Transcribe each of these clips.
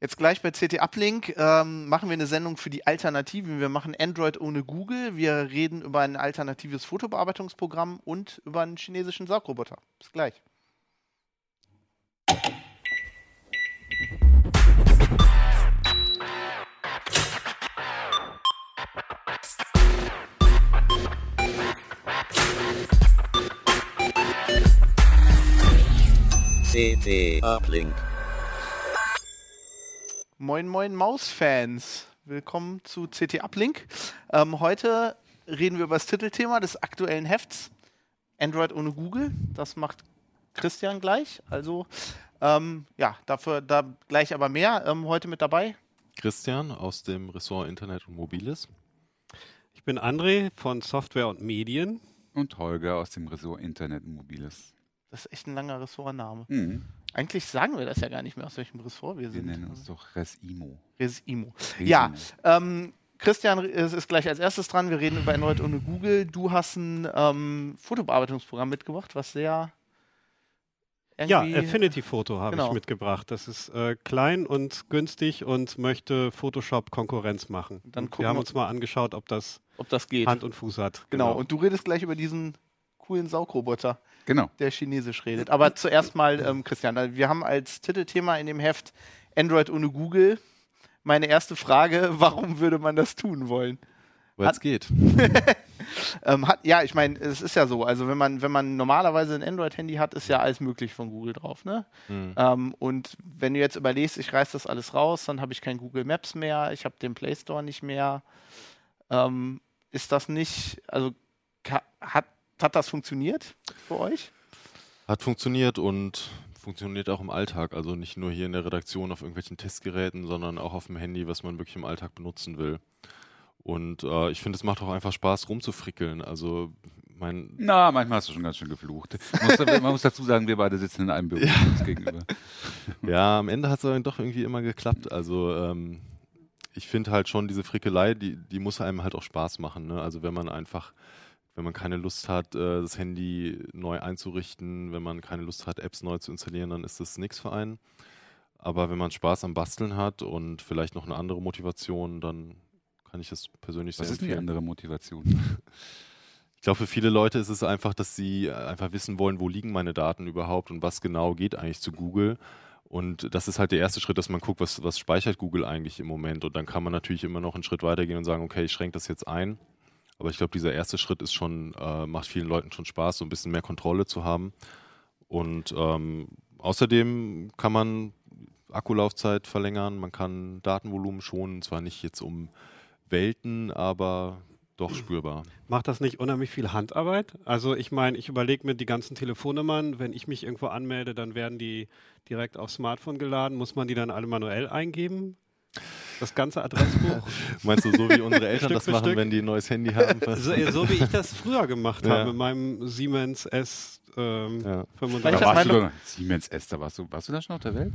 Jetzt gleich bei CT Uplink ähm, machen wir eine Sendung für die Alternativen. Wir machen Android ohne Google. Wir reden über ein alternatives Fotobearbeitungsprogramm und über einen chinesischen Saugroboter. Bis gleich. CT Uplink. Moin, moin Maus-Fans. Willkommen zu CT Uplink. Ähm, heute reden wir über das Titelthema des aktuellen Hefts. Android ohne Google. Das macht Christian gleich. Also, ähm, ja, dafür da gleich aber mehr. Ähm, heute mit dabei. Christian aus dem Ressort Internet und Mobiles. Ich bin André von Software und Medien. Und Holger aus dem Ressort Internet und Mobiles. Das ist echt ein langer Ressortname. Mhm. Eigentlich sagen wir das ja gar nicht mehr, aus welchem Ressort wir Wir sind. nennen uns doch Resimo. Resimo. Ja, ähm, Christian ist, ist gleich als erstes dran. Wir reden über Android ohne Google. Du hast ein ähm, Fotobearbeitungsprogramm mitgebracht, was sehr Ja, Affinity Photo habe Genau. ich mitgebracht. Das ist äh, klein und günstig und möchte Photoshop Konkurrenz machen. Dann wir haben wir- uns mal angeschaut, ob das ob das geht. Hand und Fuß hat. genau. Und du redest gleich über diesen coolen Saugroboter, Genau. der chinesisch redet. Aber zuerst mal, ähm, Christian, wir haben als Titelthema in dem Heft Android ohne Google. Meine erste Frage, warum würde man das tun wollen? Weil es geht. Ähm, hat, ja, ich meine, es ist ja so. Also wenn man, wenn man normalerweise ein Android-Handy hat, ist ja alles möglich von Google drauf, ne? Hm. Ähm, und wenn du jetzt überlegst, ich reiß das alles raus, dann habe ich kein Google Maps mehr, ich habe den Play Store nicht mehr. Ähm, ist das nicht, also hat, hat das funktioniert für euch? Hat funktioniert und funktioniert auch im Alltag. Also nicht nur hier in der Redaktion auf irgendwelchen Testgeräten, sondern auch auf dem Handy, was man wirklich im Alltag benutzen will. Und äh, ich finde, es macht auch einfach Spaß, rumzufrickeln. Also mein, Na, manchmal hast du schon ganz schön geflucht. Muss, man muss dazu sagen, wir beide sitzen in einem Büro uns gegenüber. Ja, am Ende hat es aber doch irgendwie immer geklappt. Also ähm, ich finde halt schon diese Frickelei, die, die muss einem halt auch Spaß machen. Ne? Also wenn man einfach, wenn man keine Lust hat, äh, das Handy neu einzurichten, wenn man keine Lust hat, Apps neu zu installieren, dann ist das nichts für einen. Aber wenn man Spaß am Basteln hat und vielleicht noch eine andere Motivation, dann kann ich das persönlich Was sehr ist die empfehlen. andere Motivation? Ich glaube, für viele Leute ist es einfach, dass sie einfach wissen wollen, wo liegen meine Daten überhaupt und was genau geht eigentlich zu Google. Und das ist halt der erste Schritt, dass man guckt, was, was speichert Google eigentlich im Moment. Und dann kann man natürlich immer noch einen Schritt weitergehen und sagen, okay, ich schränke das jetzt ein. Aber ich glaube, dieser erste Schritt ist schon, äh, macht vielen Leuten schon Spaß, so ein bisschen mehr Kontrolle zu haben. Und ähm, außerdem kann man Akkulaufzeit verlängern, man kann Datenvolumen schonen, zwar nicht jetzt um Welten, aber doch spürbar. Macht das nicht unheimlich viel Handarbeit? Also ich meine, ich überlege mir die ganzen Telefonnummern, wenn ich mich irgendwo anmelde, dann werden die direkt aufs Smartphone geladen. Muss man die dann alle manuell eingeben? Das ganze Adressbuch? Meinst du, so wie unsere Eltern das machen, Stück? wenn die ein neues Handy haben? so, so wie ich das früher gemacht Ja. habe mit meinem Siemens S ähm, Ja. 35. Weil ich Da hab warst du meine- doch, Siemens S, da warst du, warst du da schon auf der Welt?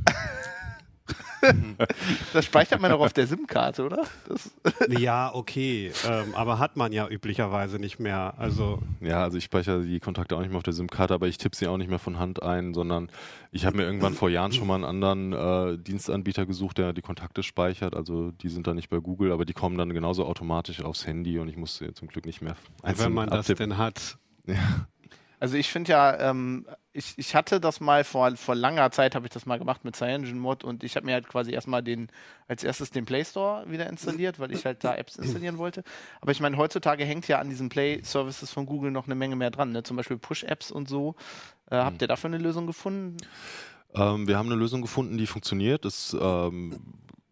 Das speichert man doch auf der SIM-Karte, oder? Das, Ja, okay, ähm, aber hat man ja üblicherweise nicht mehr. Also ja, also ich speichere die Kontakte auch nicht mehr auf der SIM-Karte, aber ich tippe sie auch nicht mehr von Hand ein, sondern ich habe mir irgendwann vor Jahren schon mal einen anderen äh, Dienstanbieter gesucht, der die Kontakte speichert. Also die sind dann nicht bei Google, aber die kommen dann genauso automatisch aufs Handy und ich muss sie zum Glück nicht mehr einzeln wenn man das abtippen. denn hat. Ja. Also ich finde ja, ähm, ich, ich hatte das mal vor, vor langer Zeit, habe ich das mal gemacht mit CyanogenMod und ich habe mir halt quasi erstmal den, als erstes den Play Store wieder installiert, weil ich halt da Apps installieren wollte. Aber ich meine, heutzutage hängt ja an diesen Play-Services von Google noch eine Menge mehr dran, ne? zum Beispiel Push-Apps und so. Äh, habt ihr dafür eine Lösung gefunden? Ähm, wir haben eine Lösung gefunden, die funktioniert. Das, ähm,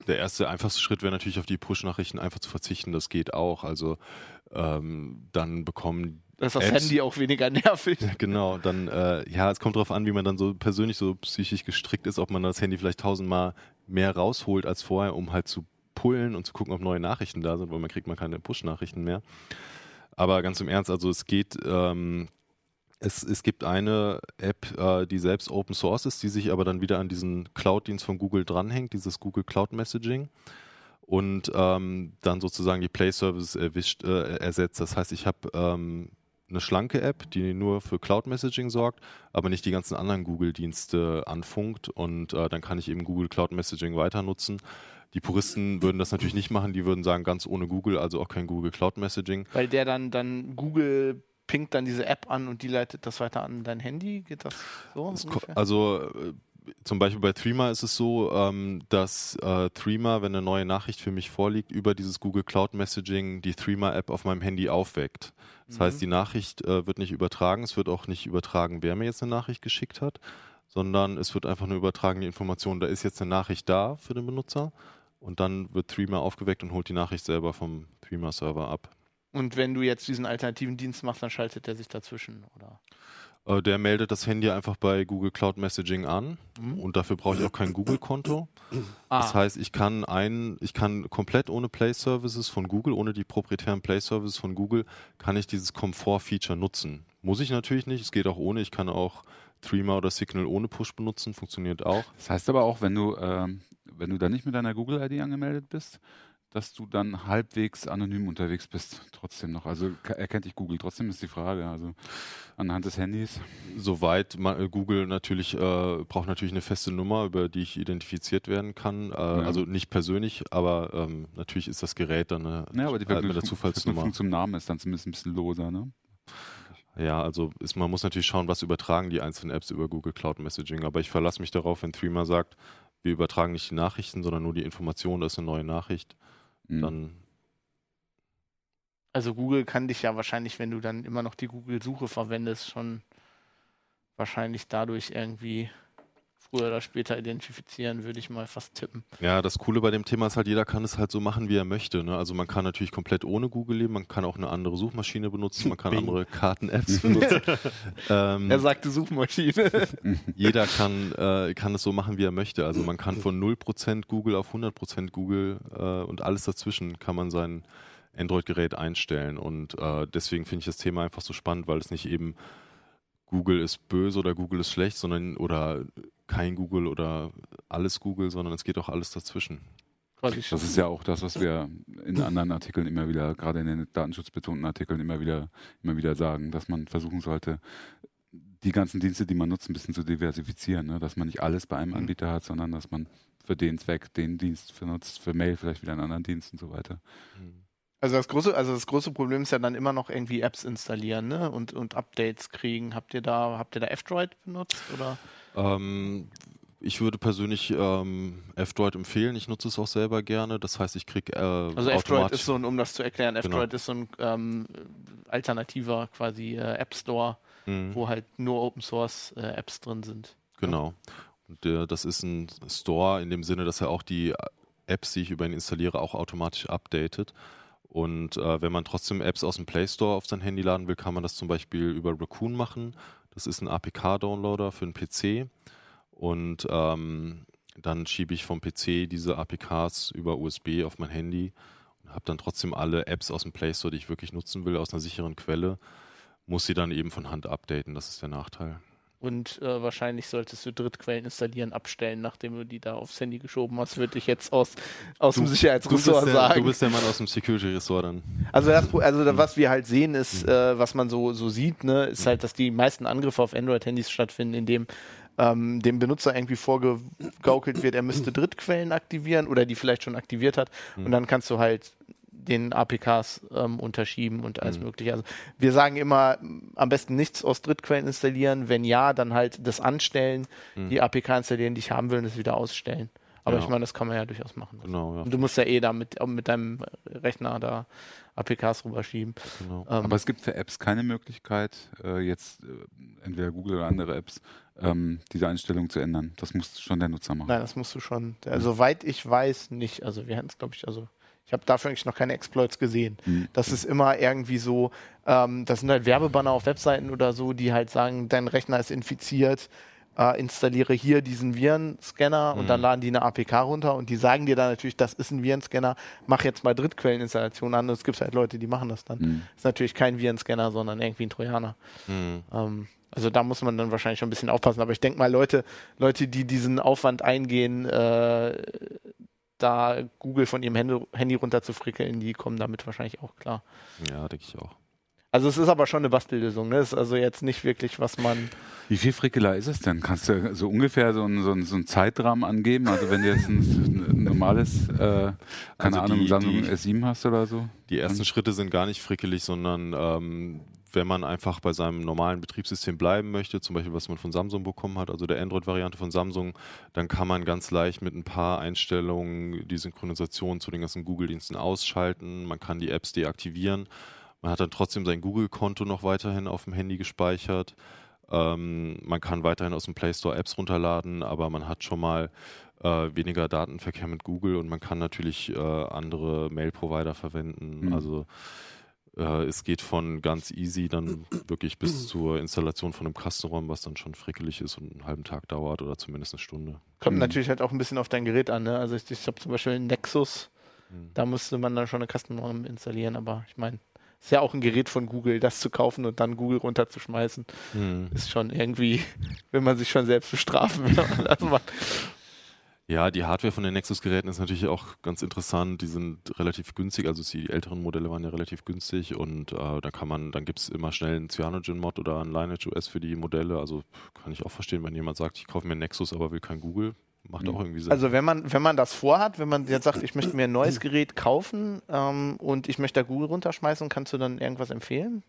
der erste, einfachste Schritt wäre natürlich auf die Push-Nachrichten einfach zu verzichten. Das geht auch. Also ähm, dann bekommen Das ist das Apps- Handy auch weniger nervig. Genau, dann, äh, ja, es kommt darauf an, wie man dann so persönlich so psychisch gestrickt ist, ob man das Handy vielleicht tausendmal mehr rausholt als vorher, um halt zu pullen und zu gucken, ob neue Nachrichten da sind, weil man kriegt man keine Push-Nachrichten mehr. Aber ganz im Ernst, also es geht, ähm, es, es gibt eine App, äh, die selbst Open Source ist, die sich aber dann wieder an diesen Cloud-Dienst von Google dranhängt, dieses Google Cloud Messaging und ähm, dann sozusagen die Play Services erwischt, äh, ersetzt. Das heißt, ich habe ähm, eine schlanke App, die nur für Cloud Messaging sorgt, aber nicht die ganzen anderen Google-Dienste anfunkt und äh, dann kann ich eben Google Cloud Messaging weiter nutzen. Die Puristen würden das natürlich nicht machen, die würden sagen, ganz ohne Google, also auch kein Google Cloud Messaging. Weil der dann, dann Google pinkt dann diese App an und die leitet das weiter an dein Handy. Geht das so? Also äh, zum Beispiel bei Threema ist es so, ähm, dass äh, Threema, wenn eine neue Nachricht für mich vorliegt, über dieses Google Cloud Messaging die Threema-App auf meinem Handy aufweckt. Das heißt, die Nachricht äh, wird nicht übertragen, es wird auch nicht übertragen, wer mir jetzt eine Nachricht geschickt hat, sondern es wird einfach nur übertragen die Information, da ist jetzt eine Nachricht da für den Benutzer und dann wird Threema aufgeweckt und holt die Nachricht selber vom Threema-Server ab. Und wenn du jetzt diesen alternativen Dienst machst, dann schaltet der sich dazwischen, oder? Äh, der meldet das Handy einfach bei Google Cloud Messaging an Mhm. und dafür brauche ich auch kein Google-Konto. Ah, Das heißt, ich kann ein, ich kann komplett ohne Play Services von Google, ohne die proprietären Play Services von Google, kann ich dieses Komfort-Feature nutzen. Muss ich natürlich nicht, es geht auch ohne. Ich kann auch Threema oder Signal ohne Push benutzen, funktioniert auch. Das heißt aber auch, wenn du, ähm, wenn du da nicht mit deiner Google-ID angemeldet bist, dass du dann halbwegs anonym unterwegs bist, trotzdem noch. Also erkennt dich Google, trotzdem ist die Frage. Also anhand des Handys. Soweit ma- äh, Google natürlich äh, braucht natürlich eine feste Nummer, über die ich identifiziert werden kann. Äh, Also nicht persönlich, aber ähm, natürlich ist das Gerät dann eine, Ja, aber die halt mit der Zufallsnummer. Zum Namen ist dann zumindest ein bisschen loser, ne? Ja, also ist, man muss natürlich schauen, was übertragen die einzelnen Apps über Google Cloud Messaging. Aber ich verlasse mich darauf, wenn Threema sagt, wir übertragen nicht die Nachrichten, sondern nur die Information, das ist eine neue Nachricht, Mhm. dann also Google kann dich ja wahrscheinlich, wenn du dann immer noch die Google-Suche verwendest, schon wahrscheinlich dadurch irgendwie früher oder später identifizieren, würde ich mal fast tippen. Ja, das Coole bei dem Thema ist halt, jeder kann es halt so machen, wie er möchte. Ne? Also man kann natürlich komplett ohne Google leben, man kann auch eine andere Suchmaschine benutzen, man kann Bing. andere Karten-Apps benutzen. ähm, Er sagte Suchmaschine. jeder kann, äh, kann es so machen, wie er möchte. Also man kann von 0% Google auf 100% Google äh, und alles dazwischen kann man sein Android-Gerät einstellen. Und äh, deswegen finde ich das Thema einfach so spannend, weil es nicht eben Google ist böse oder Google ist schlecht, sondern oder kein Google oder alles Google, sondern es geht auch alles dazwischen. Das ist ja auch das, was wir in anderen Artikeln immer wieder, gerade in den datenschutzbetonten Artikeln immer wieder, immer wieder sagen, dass man versuchen sollte, die ganzen Dienste, die man nutzt, ein bisschen zu diversifizieren, ne? dass man nicht alles bei einem Anbieter hat, sondern dass man für den Zweck den Dienst benutzt, für Mail vielleicht wieder einen anderen Dienst und so weiter. Also das große, also das große Problem ist ja dann immer noch irgendwie Apps installieren, ne? Und, und Updates kriegen. Habt ihr da, habt ihr da F-Droid benutzt oder? Ähm, ich würde persönlich ähm, F-Droid empfehlen. Ich nutze es auch selber gerne. Das heißt, ich kriege äh, Also F-Droid ist so ein, um das zu erklären, Genau. F-Droid ist so ein ähm, alternativer quasi äh, App Store, Mhm. wo halt nur Open Source äh, Apps drin sind. Genau. Und äh, das ist ein Store in dem Sinne, dass er auch die Apps, die ich über ihn installiere, auch automatisch updatet. Und äh, wenn man trotzdem Apps aus dem Play Store auf sein Handy laden will, kann man das zum Beispiel über Raccoon machen. Das ist ein APK-Downloader für einen PC. Und ähm, dann schiebe ich vom PC diese APKs über USB auf mein Handy und habe dann trotzdem alle Apps aus dem Play Store, die ich wirklich nutzen will, aus einer sicheren Quelle. Muss sie dann eben von Hand updaten. Das ist der Nachteil. Und äh, wahrscheinlich solltest du Drittquellen installieren, abstellen, nachdem du die da aufs Handy geschoben hast, würde ich jetzt aus, aus dem Du Sicherheitsressort bist, der, sagen. du bist der Mann aus dem Security-Ressort dann. Also, das, also da- was wir halt sehen ist, äh, was man so, so sieht, ne, ist halt, dass die meisten Angriffe auf Android-Handys stattfinden, indem ähm, dem Benutzer irgendwie vorgegaukelt wird, er müsste Drittquellen aktivieren oder die vielleicht schon aktiviert hat. Und dann kannst du halt den APKs ähm, unterschieben und alles mögliche. Also wir sagen immer, m, am besten nichts aus Drittquellen installieren. Wenn ja, dann halt das anstellen, die APK installieren, die ich haben will und das wieder ausstellen. Aber Ja. ich meine, das kann man ja durchaus machen. Genau, ja. Und du musst ja eh da mit, mit deinem Rechner da APKs rüberschieben. Genau. Ähm, Aber es gibt für Apps keine Möglichkeit, äh, jetzt äh, entweder Google oder andere Apps, ähm, diese Einstellung zu ändern. Das muss schon der Nutzer machen. Nein, das musst du schon. Also, soweit ich weiß, nicht. Also wir hatten es, glaube ich, also ich habe dafür eigentlich noch keine Exploits gesehen. Mhm. Das ist immer irgendwie so, ähm, das sind halt Werbebanner auf Webseiten oder so, die halt sagen, dein Rechner ist infiziert, äh, installiere hier diesen Virenscanner und dann laden die eine APK runter und die sagen dir dann natürlich, das ist ein Virenscanner, mach jetzt mal Drittquelleninstallation an und es gibt halt Leute, die machen das dann. Mhm. Ist natürlich kein Virenscanner, sondern irgendwie ein Trojaner. Mhm. Ähm, also da muss man dann wahrscheinlich schon ein bisschen aufpassen. Aber ich denke mal, Leute, Leute, die diesen Aufwand eingehen, äh, da Google von ihrem Handy, Handy runter zu frickeln, die kommen damit wahrscheinlich auch klar. Ja, denke ich auch. Also es ist aber schon eine Bastellösung, ne? Ist also jetzt nicht wirklich, was man. Wie viel Frickeler ist es denn? Kannst du so ungefähr so einen, so einen, so einen Zeitrahmen angeben? Also wenn du jetzt ein, ein normales, äh, keine Also Ahnung, die- Samsung die- S7 hast oder so? Die ersten Schritte sind gar nicht frickelig, sondern ähm, wenn man einfach bei seinem normalen Betriebssystem bleiben möchte, zum Beispiel was man von Samsung bekommen hat, also der Android-Variante von Samsung, dann kann man ganz leicht mit ein paar Einstellungen die Synchronisation zu den ganzen Google-Diensten ausschalten. Man kann die Apps deaktivieren. Man hat dann trotzdem sein Google-Konto noch weiterhin auf dem Handy gespeichert. Ähm, man kann weiterhin aus dem Play Store Apps runterladen, aber man hat schon mal äh, weniger Datenverkehr mit Google und man kann natürlich äh, andere Mail-Provider verwenden. Mhm. Also äh, es geht von ganz easy dann wirklich bis zur Installation von einem Custom-ROM, was dann schon frickelig ist und einen halben Tag dauert oder zumindest eine Stunde. Kommt Mhm. natürlich halt auch ein bisschen auf dein Gerät an, ne? Also ich, ich habe zum Beispiel einen Nexus, Mhm. da musste man dann schon eine ROM installieren, aber ich meine, ist ja auch ein Gerät von Google, das zu kaufen und dann Google runterzuschmeißen, Mhm. ist schon irgendwie, will man sich schon selbst bestrafen, wenn man das macht. Ja, die Hardware von den Nexus-Geräten ist natürlich auch ganz interessant. Die sind relativ günstig, also die älteren Modelle waren ja relativ günstig und äh, da kann man, dann gibt es immer schnell einen Cyanogen-Mod oder einen Lineage OS für die Modelle. Also kann ich auch verstehen, wenn jemand sagt, ich kaufe mir einen Nexus, aber will kein Google. Macht Mhm. auch irgendwie Sinn. Also wenn man, wenn man das vorhat, wenn man jetzt sagt, ich möchte mir ein neues Gerät kaufen ähm, und ich möchte da Google runterschmeißen, kannst du dann irgendwas empfehlen?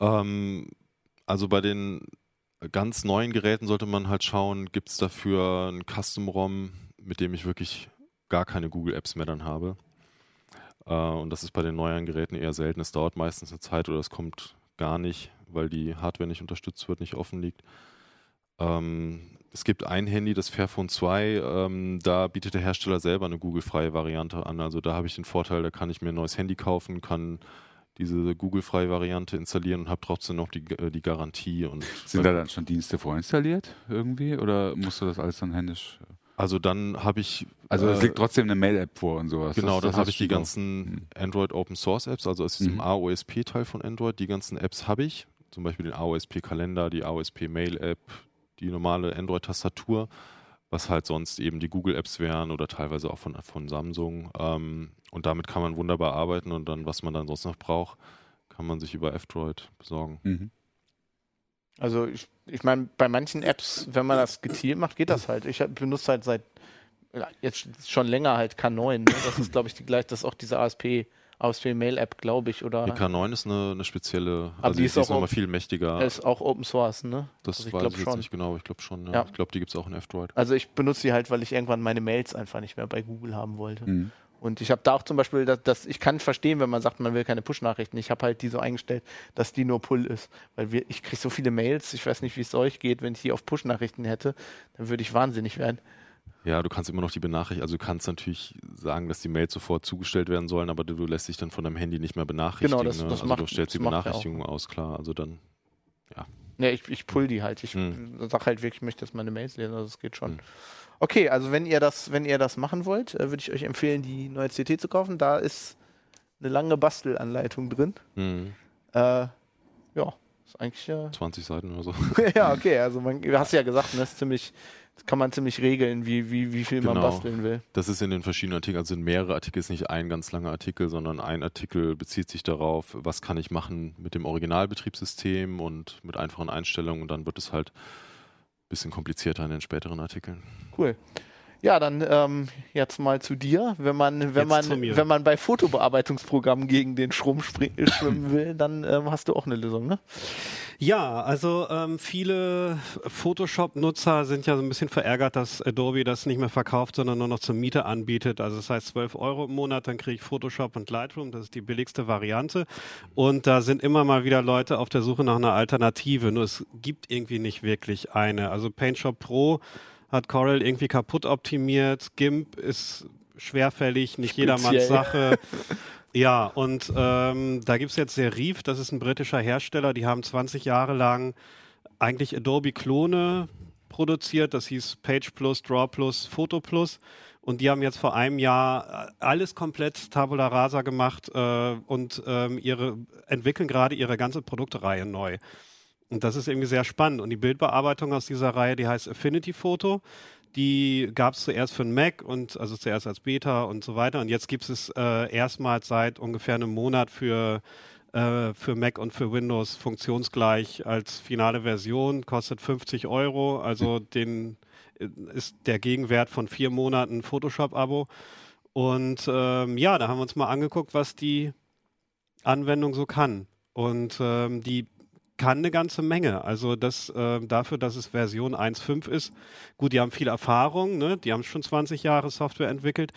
Ähm, also bei den ganz neuen Geräten sollte man halt schauen, gibt es dafür ein Custom-ROM, mit dem ich wirklich gar keine Google-Apps mehr dann habe. Äh, und das ist bei den neueren Geräten eher selten. Es dauert meistens eine Zeit oder es kommt gar nicht, weil die Hardware nicht unterstützt wird, nicht offen liegt. Ähm, es gibt ein Handy, das Fairphone 2, ähm, da bietet der Hersteller selber eine Google-freie Variante an. Also da habe ich den Vorteil, da kann ich mir ein neues Handy kaufen, kann diese Google-freie Variante installieren und habe trotzdem noch die, äh, die Garantie. Und Sind da dann schon Dienste vorinstalliert irgendwie oder musst du das alles dann händisch? also dann habe ich Also es äh, liegt trotzdem eine Mail-App vor und sowas. Genau, Das- dann habe ich die du auch. ganzen Mhm. Android Open Source Apps, also aus diesem Mhm. AOSP-Teil von Android, die ganzen Apps habe ich. Zum Beispiel den AOSP-Kalender, die AOSP-Mail-App, die normale Android-Tastatur, was halt sonst eben die Google-Apps wären oder teilweise auch von, von Samsung. Ähm, und damit kann man wunderbar arbeiten und dann, was man dann sonst noch braucht, kann man sich über F-Droid besorgen. Mhm. Also ich, ich meine, bei manchen Apps, wenn man das gezielt macht, geht das halt. Ich benutze halt seit jetzt schon länger halt K9. Ne? Das ist, glaube ich, die gleich, das ist auch diese ASP, ASP Mail App, glaube ich, oder Die K9 ist eine, eine spezielle, Aber also die die ist ist, auch nochmal viel mächtiger. ist auch Open Source, ne? das also ich weiß ich jetzt schon. nicht genau, aber ich glaube schon. Ja. Ja. Ich glaube, die gibt es auch in F-Droid. Also ich benutze die halt, weil ich irgendwann meine Mails einfach nicht mehr bei Google haben wollte. Mhm. Und ich habe da auch zum Beispiel, dass, dass ich kann verstehen, wenn man sagt, man will keine Push-Nachrichten. Ich habe halt die so eingestellt, dass die nur Pull ist. Weil wir, ich kriege so viele Mails, ich weiß nicht, wie es euch geht, wenn ich die auf Push-Nachrichten hätte, dann würde ich wahnsinnig werden. Ja, du kannst immer noch die Benachrichtigung, also du kannst natürlich sagen, dass die Mails sofort zugestellt werden sollen, aber du, du lässt dich dann von deinem Handy nicht mehr benachrichtigen. Genau, das- ne? das also macht- du stellst die das. Benachrichtigung aus, klar. Also dann, Ne, ich, ich pull die halt. Ich Hm. sag halt wirklich, ich möchte jetzt meine Mails lesen, also es geht schon. Hm. Okay, also wenn ihr das, wenn ihr das machen wollt, äh, würde ich euch empfehlen, die neue CT zu kaufen. Da ist eine lange Bastelanleitung drin. hm, Äh, ja, ist eigentlich äh, 20 Seiten oder so. ja, okay, also man, du hast ja gesagt, ne, ist ziemlich, das kann man ziemlich regeln, wie, wie, wie viel man Genau. basteln will. Das ist in den verschiedenen Artikeln, also sind mehrere Artikel, ist nicht ein ganz langer Artikel, sondern ein Artikel bezieht sich darauf, was kann ich machen mit dem Originalbetriebssystem und mit einfachen Einstellungen und dann wird es halt bisschen komplizierter in den späteren Artikeln. Cool. Ja, dann ähm, jetzt mal zu dir. Wenn man, wenn Jetzt man, wenn man bei Fotobearbeitungsprogrammen gegen den Strom äh, schwimmen will, dann ähm, hast du auch eine Lösung, ne? Ja, also ähm, viele Photoshop-Nutzer sind ja so ein bisschen verärgert, dass Adobe das nicht mehr verkauft, sondern nur noch zur Miete anbietet. Also das heißt 12 Euro im Monat, dann kriege ich Photoshop und Lightroom, das ist die billigste Variante. Und da sind immer mal wieder Leute auf der Suche nach einer Alternative. Nur es gibt irgendwie nicht wirklich eine. Also PaintShop Pro hat Corel irgendwie kaputt optimiert. GIMP ist schwerfällig, nicht jedermanns Speziell. Sache. Ja, und ähm, da gibt's jetzt Serif, das ist ein britischer Hersteller, die haben 20 Jahre lang eigentlich Adobe-Klone produziert, das hieß Page Plus, Draw Plus, Photo Plus. Und die haben jetzt vor einem Jahr äh, alles komplett Tabula Rasa gemacht äh, und ähm, ihre, entwickeln gerade ihre ganze Produktreihe neu. Und das ist irgendwie sehr spannend. Und die Bildbearbeitung aus dieser Reihe, die heißt Affinity Photo. Die gab es zuerst für den Mac und also zuerst als Beta und so weiter. Und jetzt gibt es äh, erstmals seit ungefähr einem Monat für äh, für Mac und für Windows funktionsgleich als finale Version, kostet 50 Euro, also den äh, ist der Gegenwert von vier Monaten Photoshop-Abo. Und ähm, ja, da haben wir uns mal angeguckt, was die Anwendung so kann. Und ähm, die kann eine ganze Menge. Also das äh, dafür, dass es Version 1.5 ist. Gut, die haben viel Erfahrung, ne? die haben schon 20 Jahre Software entwickelt,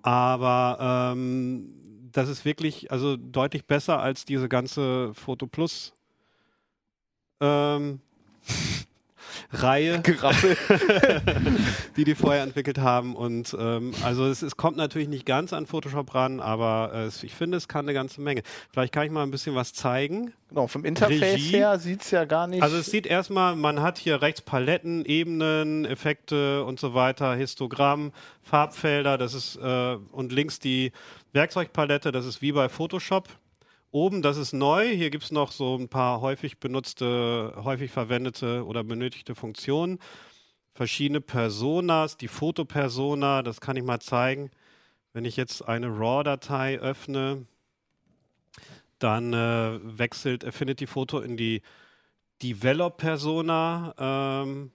aber ähm, das ist wirklich also deutlich besser als diese ganze Photo Plus ähm, Reihe, die die vorher entwickelt haben. Und ähm, also es, es kommt natürlich nicht ganz an Photoshop ran, aber äh, ich finde, es kann eine ganze Menge. Vielleicht kann ich mal ein bisschen was zeigen. Genau, vom Interface Regie. her sieht es ja gar nicht. Also es sieht erstmal, man hat hier rechts Paletten, Ebenen, Effekte und so weiter, Histogramm, Farbfelder, das ist äh, und links die Werkzeugpalette, das ist wie bei Photoshop. Oben, das ist neu. Hier gibt es noch so ein paar häufig benutzte, häufig verwendete oder benötigte Funktionen. Verschiedene Personas, die Fotopersona, das kann ich mal zeigen. Wenn ich jetzt eine RAW-Datei öffne, dann äh, wechselt Affinity Photo in die Develop-Persona. Ähm,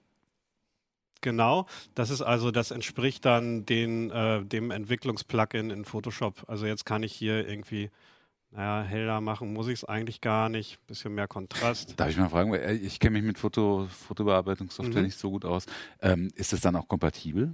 genau, das ist also, das entspricht dann den, äh, dem Entwicklungsplugin in Photoshop. Also jetzt kann ich hier irgendwie naja, heller machen muss ich es eigentlich gar nicht. Bisschen mehr Kontrast. Darf ich mal fragen, äh, ich kenne mich mit Foto, Fotobearbeitungssoftware Mhm. nicht so gut aus. Ähm, ist es dann auch kompatibel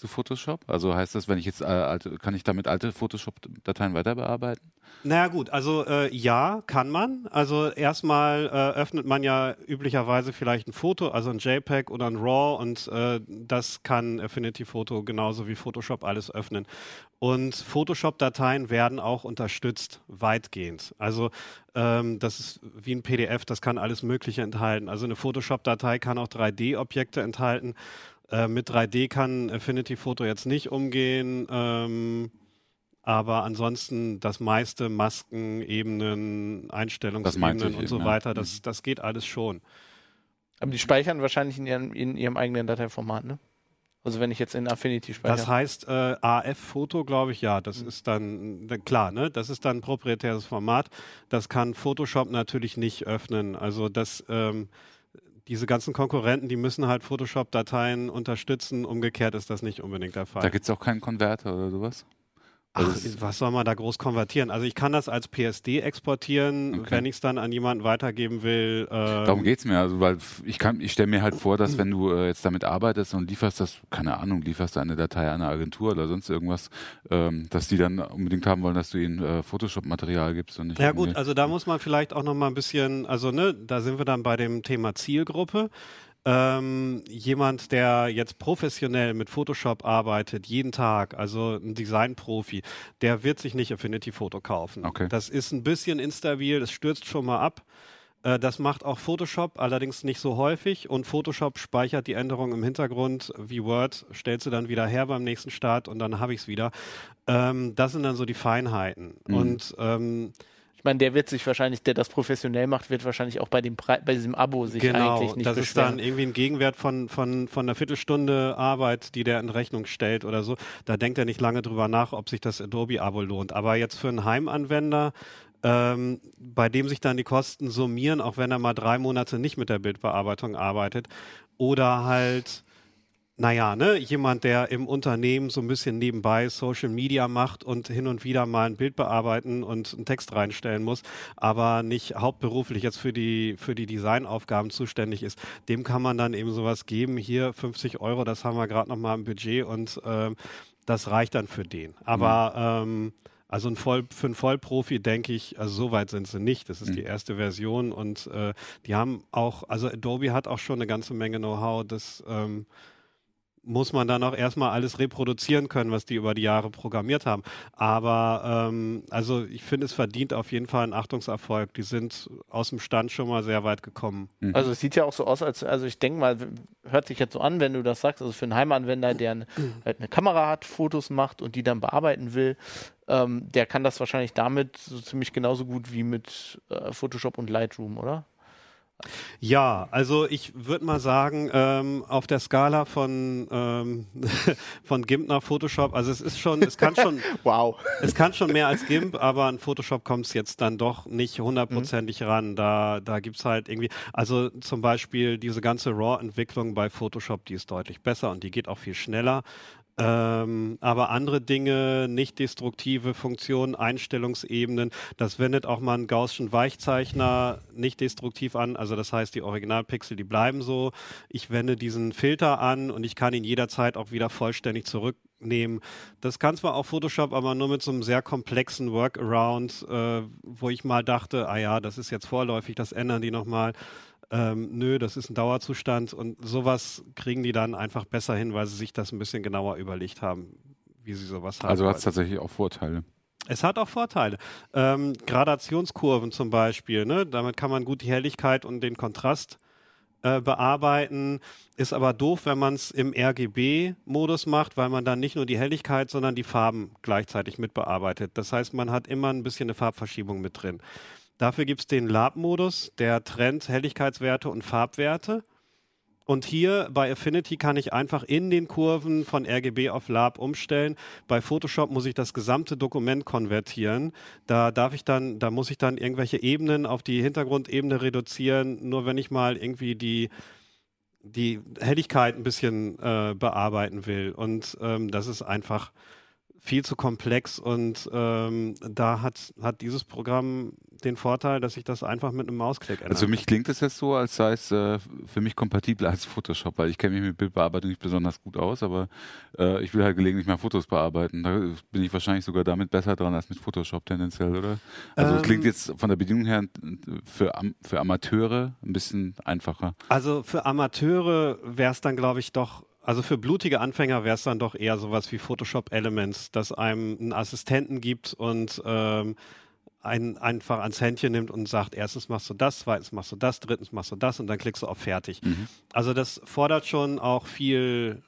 zu Photoshop? Also heißt das, wenn ich jetzt äh, alte, kann ich damit alte Photoshop-Dateien weiter bearbeiten? Naja gut, also äh, ja, kann man. Also erstmal äh, öffnet man ja üblicherweise vielleicht ein Foto, also ein JPEG oder ein RAW und äh, das kann Affinity Photo genauso wie Photoshop alles öffnen. Und Photoshop-Dateien werden auch unterstützt, weitgehend. Also ähm, das ist wie ein PDF, das kann alles Mögliche enthalten. Also eine Photoshop-Datei kann auch 3D-Objekte enthalten. Äh, mit 3D kann Affinity Photo jetzt nicht umgehen. Ähm, aber ansonsten das meiste Masken, Ebenen, Einstellungsebenen und so eben, ja. weiter, das, das geht alles schon. Aber die speichern wahrscheinlich in ihrem, in ihrem eigenen Dateiformat, ne? Also wenn ich jetzt in Affinity speichere. Das heißt äh, AF-Foto, glaube ich, ja, Mhm. das ist dann klar, ne? Das ist dann ein proprietäres Format. Das kann Photoshop natürlich nicht öffnen. Also das ähm, diese ganzen Konkurrenten, die müssen halt Photoshop-Dateien unterstützen. Umgekehrt ist das nicht unbedingt der Fall. Da gibt es auch keinen Konverter oder sowas? Also Ach, es- was soll man da groß konvertieren? Also ich kann das als PSD exportieren, Okay. wenn ich es dann an jemanden weitergeben will. ähm, Darum geht's mir, also weil ich kann, ich stelle mir halt vor, dass wenn du äh, jetzt damit arbeitest und lieferst das, keine Ahnung, lieferst eine Datei an eine Agentur oder sonst irgendwas, ähm, dass die dann unbedingt haben wollen, dass du ihnen äh, Photoshop-Material gibst und nicht Ja gut, also da muss man vielleicht auch noch mal ein bisschen, also ne, da sind wir dann bei dem Thema Zielgruppe. Ähm, jemand, der jetzt professionell mit Photoshop arbeitet, jeden Tag, also ein Designprofi, der wird sich nicht Affinity Photo kaufen. Okay. Das ist ein bisschen instabil, das stürzt schon mal ab. Äh, Das macht auch Photoshop, allerdings nicht so häufig. Und Photoshop speichert die Änderungen im Hintergrund wie Word, stellt sie dann wieder her beim nächsten Start und dann habe ich es wieder. Ähm, das sind dann so die Feinheiten. Mhm. Und ähm, ich meine, der wird sich wahrscheinlich, der das professionell macht, wird wahrscheinlich auch bei dem Pre bei diesem Abo sich genau, eigentlich nicht das ist beschweren. dann irgendwie ein Gegenwert von, von, von einer Viertelstunde Arbeit, die der in Rechnung stellt oder so. Da denkt er nicht lange drüber nach, ob sich das Adobe-Abo lohnt. Aber jetzt für einen Heimanwender, ähm, bei dem sich dann die Kosten summieren, auch wenn er mal drei Monate nicht mit der Bildbearbeitung arbeitet, oder halt naja, ne, jemand, der im Unternehmen so ein bisschen nebenbei Social Media macht und hin und wieder mal ein Bild bearbeiten und einen Text reinstellen muss, aber nicht hauptberuflich jetzt für die, für die Designaufgaben zuständig ist, dem kann man dann eben sowas geben. Hier 50 Euro, das haben wir gerade noch mal im Budget und ähm, das reicht dann für den. Aber ähm, also ein Voll, für einen Vollprofi denke ich, also so weit sind sie nicht. Das ist Mhm. die erste Version und äh, die haben auch, also Adobe hat auch schon eine ganze Menge Know-how, das ähm, muss man dann auch erstmal alles reproduzieren können, was die über die Jahre programmiert haben. Aber ähm, also ich finde, es verdient auf jeden Fall einen Achtungserfolg. Die sind aus dem Stand schon mal sehr weit gekommen. Mhm. Also es sieht ja auch so aus, als also ich denke mal, hört sich jetzt so an, wenn du das sagst, also für einen Heimanwender, der ein, halt eine Kamera hat, Fotos macht und die dann bearbeiten will, ähm, der kann das wahrscheinlich damit so ziemlich genauso gut wie mit äh, Photoshop und Lightroom, oder? Ja, also ich würde mal sagen, ähm, auf der Skala von, ähm, von GIMP nach Photoshop, also es ist schon, es kann schon, Wow. es kann schon mehr als GIMP, aber an Photoshop kommt es jetzt dann doch nicht hundertprozentig ran. Da, da gibt's halt irgendwie, also zum Beispiel diese ganze RAW-Entwicklung bei Photoshop, die ist deutlich besser und die geht auch viel schneller. Ähm, aber andere Dinge, nicht destruktive Funktionen, Einstellungsebenen, das wendet auch mal einen Gaußschen Weichzeichner nicht destruktiv an. Also das heißt, die Originalpixel, die bleiben so. Ich wende diesen Filter an und ich kann ihn jederzeit auch wieder vollständig zurücknehmen. Das kann zwar auch Photoshop, aber nur mit so einem sehr komplexen Workaround, äh, wo ich mal dachte, ah ja, das ist jetzt vorläufig, das ändern die nochmal ähm, nö, das ist ein Dauerzustand und sowas kriegen die dann einfach besser hin, weil sie sich das ein bisschen genauer überlegt haben, wie sie sowas haben. Also hat es tatsächlich auch Vorteile. Es hat auch Vorteile. Ähm, Gradationskurven zum Beispiel, ne? damit kann man gut die Helligkeit und den Kontrast äh, bearbeiten. Ist aber doof, wenn man es im RGB-Modus macht, weil man dann nicht nur die Helligkeit, sondern die Farben gleichzeitig mit bearbeitet. Das heißt, man hat immer ein bisschen eine Farbverschiebung mit drin. Dafür gibt es den Lab-Modus, der trennt Helligkeitswerte und Farbwerte. Und hier bei Affinity kann ich einfach in den Kurven von RGB auf Lab umstellen. Bei Photoshop muss ich das gesamte Dokument konvertieren. Da darf ich dann, da muss ich dann irgendwelche Ebenen auf die Hintergrundebene reduzieren. Nur wenn ich mal irgendwie die die Helligkeit ein bisschen äh, bearbeiten will. Und ähm, das ist einfach viel zu komplex und ähm, da hat, hat dieses Programm den Vorteil, dass ich das einfach mit einem Mausklick ändere. Also für mich klingt es jetzt so, als sei es äh, für mich kompatibler als Photoshop, weil ich kenne mich mit Bildbearbeitung nicht besonders gut aus, aber äh, ich will halt gelegentlich mal Fotos bearbeiten. Da bin ich wahrscheinlich sogar damit besser dran als mit Photoshop tendenziell, oder? Also es Ähm, klingt jetzt von der Bedienung her für, für Amateure ein bisschen einfacher. Also für Amateure wäre es dann, glaube ich, doch, also für blutige Anfänger wäre es dann doch eher sowas wie Photoshop Elements, dass einem einen Assistenten gibt und ähm, einen einfach ans Händchen nimmt und sagt, erstens machst du das, zweitens machst du das, drittens machst du das und dann klickst du auf Fertig. Mhm. Also das fordert schon auch viel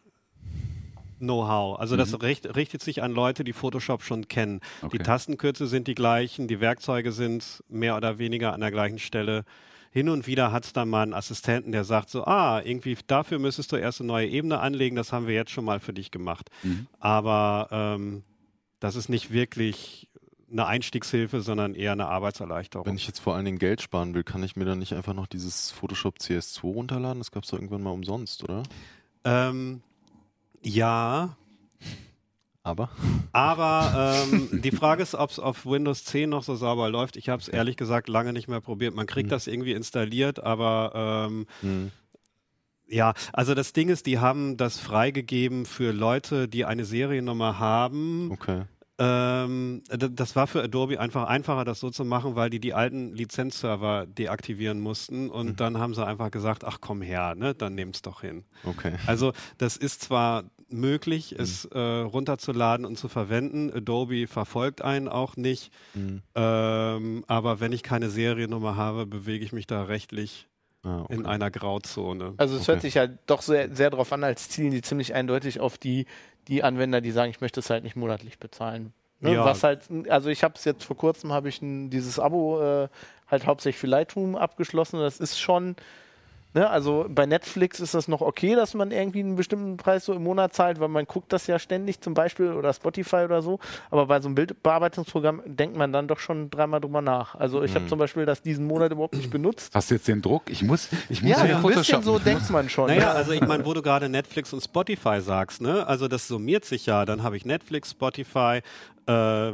Know-how. Also das Mhm. richt, richtet sich an Leute, die Photoshop schon kennen. Okay. Die Tastenkürze sind die gleichen, die Werkzeuge sind mehr oder weniger an der gleichen Stelle. Hin und wieder hat es dann mal einen Assistenten, der sagt so, ah, irgendwie dafür müsstest du erst eine neue Ebene anlegen, das haben wir jetzt schon mal für dich gemacht. Mhm. Aber ähm, das ist nicht wirklich eine Einstiegshilfe, sondern eher eine Arbeitserleichterung. Wenn ich jetzt vor allen Dingen Geld sparen will, kann ich mir dann nicht einfach noch dieses Photoshop CS2 runterladen? Das gab es doch irgendwann mal umsonst, oder? ähm, ja, Aber? Aber ähm, die Frage ist, ob es auf Windows 10 noch so sauber läuft. Ich habe es ehrlich gesagt lange nicht mehr probiert. Man kriegt Mhm. das irgendwie installiert, aber ähm, Hm. ja, also das Ding ist, die haben das freigegeben für Leute, die eine Seriennummer haben. Okay. Ähm, das war für Adobe einfach einfacher, das so zu machen, weil die die alten Lizenzserver deaktivieren mussten und Mhm. dann haben sie einfach gesagt, ach komm her, ne, dann nehm's doch hin. Okay. Also das ist zwar möglich, Mhm. es äh, runterzuladen und zu verwenden. Adobe verfolgt einen auch nicht. Hm. Ähm, aber wenn ich keine Seriennummer habe, bewege ich mich da rechtlich Ah, okay. in einer Grauzone. Also es Okay. hört sich ja doch sehr, sehr darauf an, als zielen die ziemlich eindeutig auf die, die Anwender, die sagen, ich möchte es halt nicht monatlich bezahlen. Ne? Ja. Was halt, also ich habe es jetzt vor kurzem, habe ich ein, dieses Abo äh, halt hauptsächlich für Lightroom abgeschlossen. Das ist schon, ne, also bei Netflix ist das noch okay, dass man irgendwie einen bestimmten Preis so im Monat zahlt, weil man guckt das ja ständig zum Beispiel oder Spotify oder so. Aber bei so einem Bildbearbeitungsprogramm denkt man dann doch schon dreimal drüber nach. Also ich habe Mhm. zum Beispiel das diesen Monat überhaupt nicht benutzt. Hast du jetzt den Druck? Ich muss, ich muss Ja, wieder ein bisschen so denkt man schon. Naja, also ich meine, wo du gerade Netflix und Spotify sagst, ne? Also das summiert sich ja. Dann habe ich Netflix, Spotify, äh,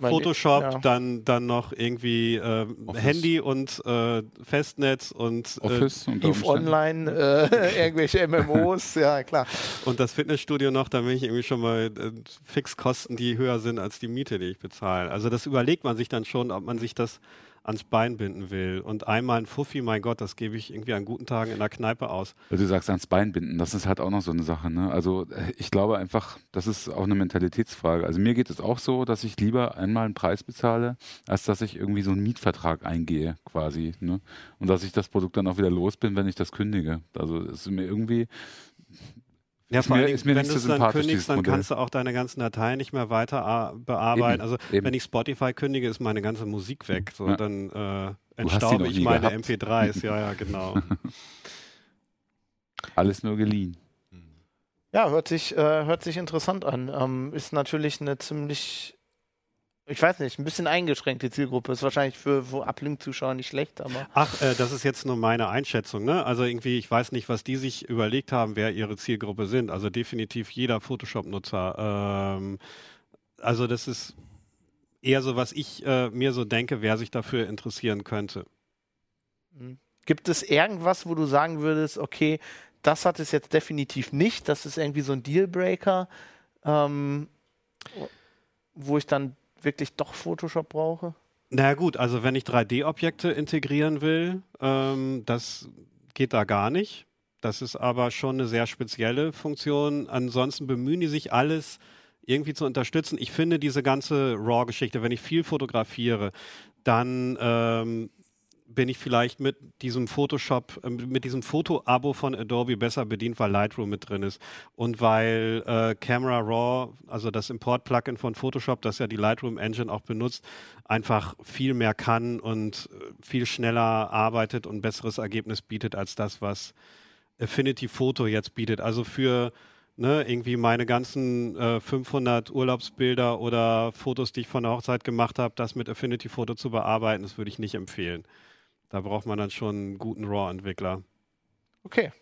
Photoshop, ja. dann, dann noch irgendwie äh. Handy und äh, Festnetz und äh, Office und Eve Online, äh, irgendwelche MMOs, ja klar. Und das Fitnessstudio noch, da bin ich irgendwie schon mal äh, Fixkosten, die höher sind als die Miete, die ich bezahle. Also das überlegt man sich dann schon, ob man sich das ans Bein binden will. Und einmal ein Fuffi, mein Gott, das gebe ich irgendwie an guten Tagen in der Kneipe aus. Weil du sagst, ans Bein binden, das ist halt auch noch so eine Sache. Ne? Also äh, ich glaube einfach, das ist auch eine Mentalitätsfrage. Also mir geht es auch so, dass ich lieber einmal einen Preis bezahle, als dass ich irgendwie so einen Mietvertrag eingehe quasi. Ne? Und dass ich das Produkt dann auch wieder los bin, wenn ich das kündige. Also es ist mir irgendwie Ja, vor ist mir wenn du es dann kündigst, dann Modell. kannst du auch deine ganzen Dateien nicht mehr weiter a- bearbeiten. Eben, also eben. wenn ich Spotify kündige, ist meine ganze Musik weg. So, Ja. dann äh, entstaube ich meine gehabt. MP3s. Ja, ja, genau. Alles nur geliehen. Ja, hört sich, äh, hört sich interessant an. Ähm, ist natürlich eine ziemlich, ich weiß nicht, ein bisschen eingeschränkte Zielgruppe. Ist wahrscheinlich für, für Uplink-Zuschauer nicht schlecht, aber Ach, äh, das ist jetzt nur meine Einschätzung. Ne? Also irgendwie, ich weiß nicht, was die sich überlegt haben, wer ihre Zielgruppe sind. Also definitiv jeder Photoshop-Nutzer. Ähm, also das ist eher so, was ich äh, mir so denke, wer sich dafür interessieren könnte. hm. gibt es irgendwas, wo du sagen würdest, okay, das hat es jetzt definitiv nicht, das ist irgendwie so ein Dealbreaker, ähm, wo ich dann wirklich doch Photoshop brauche? Na gut, also wenn ich 3D-Objekte integrieren will, ähm, das geht da gar nicht. Das ist aber schon eine sehr spezielle Funktion. Ansonsten bemühen die sich alles irgendwie zu unterstützen. Ich finde diese ganze RAW-Geschichte, wenn ich viel fotografiere, dann ähm, bin ich vielleicht mit diesem Photoshop, äh, mit diesem Foto-Abo von Adobe besser bedient, weil Lightroom mit drin ist und weil äh, Camera Raw, also das Import-Plugin von Photoshop, das ja die Lightroom Engine auch benutzt, einfach viel mehr kann und äh, viel schneller arbeitet und besseres Ergebnis bietet als das, was Affinity Photo jetzt bietet. Also für ne, irgendwie meine ganzen äh, 500 Urlaubsbilder oder Fotos, die ich von der Hochzeit gemacht habe, das mit Affinity Photo zu bearbeiten, das würde ich nicht empfehlen. Da braucht man dann schon einen guten RAW-Entwickler. Okay,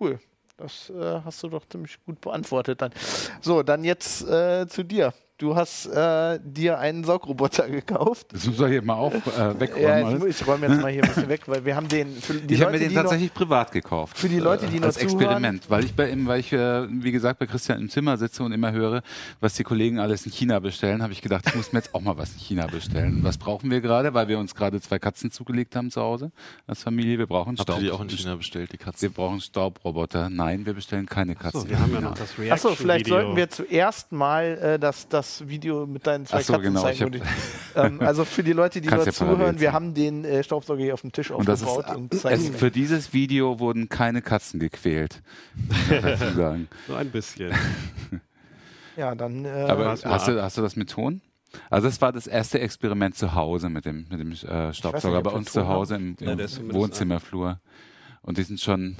cool. Das äh, hast du doch ziemlich gut beantwortet dann. So, dann jetzt äh, zu dir. Du hast äh, dir einen Saugroboter gekauft. Das muss doch hier mal auch äh, wegräumen. Ja, ich, ich räume jetzt mal hier ein bisschen weg, weil wir haben den für die ich habe mir den die noch, tatsächlich privat gekauft. für die Leute, die äh, noch als zuhören. Experiment, weil ich bei ihm, weil ich äh, wie gesagt bei Christian im Zimmer sitze und immer höre, was die Kollegen alles in China bestellen, habe ich gedacht, ich muss mir jetzt auch mal was in China bestellen. Was brauchen wir gerade? Weil wir uns gerade zwei Katzen zugelegt haben zu Hause als Familie. Wir brauchen Habt ihr Staub. die auch in China bestellt, die Wir Katzen? brauchen Staubroboter. Nein, wir bestellen keine Katzen. So, wir haben ja noch das Reaction-Video. Achso, vielleicht sollten wir zuerst mal äh, das, das Video mit deinen zwei Ach so, Katzen genau, zeigen. ich hab- ähm, also für die Leute, die nur parallel zuhören, wir haben den äh, Staubsauger hier auf dem Tisch Und das ist, aufgebaut und es, zeigen für dieses Video wurden keine Katzen gequält. sagen. So ein bisschen. Ja, dann. Äh, Aber hast du, hast du das mit Ton? Also das war das erste Experiment zu Hause mit dem, mit dem äh, Staubsauger ob bei uns zu Hause im, im zumindest Wohnzimmerflur. Und die sind schon,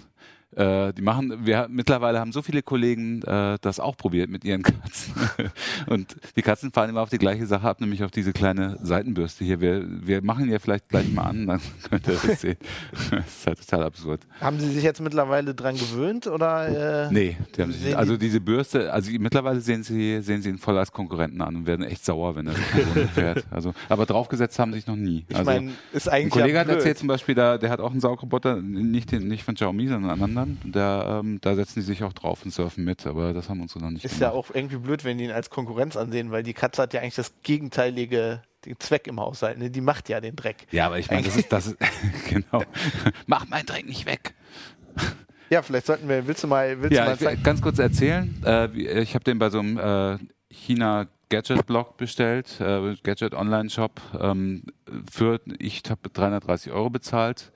äh, die machen, wir mittlerweile haben so viele Kollegen äh, das auch probiert mit ihren Katzen. Und die Katzen fahren immer auf die gleiche Sache ab, nämlich auf diese kleine Seitenbürste hier. Wir, wir machen ja vielleicht gleich mal an, dann könnt ihr das sehen. Das ist halt total absurd. haben Sie sich jetzt mittlerweile dran gewöhnt oder? Äh, Nee, die haben sich, also diese Bürste, also mittlerweile sehen sie, sehen sie ihn voll als Konkurrenten an und werden echt sauer, wenn er fährt. Also, aber draufgesetzt haben sie sich noch nie. Ich also, meine, ist ein eigentlich. Kollege ja hat erzählt zum Beispiel, da, der hat auch einen Saugroboter, nicht, den, nicht von Xiaomi, sondern einen anderen. Der, ähm, da setzen die sich auch drauf und surfen mit, aber das haben unsere noch nicht Ist ja gemacht. auch irgendwie blöd, wenn die ihn als Konkurrenz ansehen, weil die Katze hat ja eigentlich das gegenteilige den Zweck im Haushalt. Ne? Die macht ja den Dreck. Ja, aber ich meine, das ist, das ist, genau. Mach meinen Dreck nicht weg. Ja, vielleicht sollten wir, willst du mal, willst du Ja, mal will zeigen? ganz kurz erzählen. Äh, ich habe den bei so einem äh, China Gadget Blog bestellt, äh, Gadget Online Shop. Ähm, für ich habe 330 Euro bezahlt.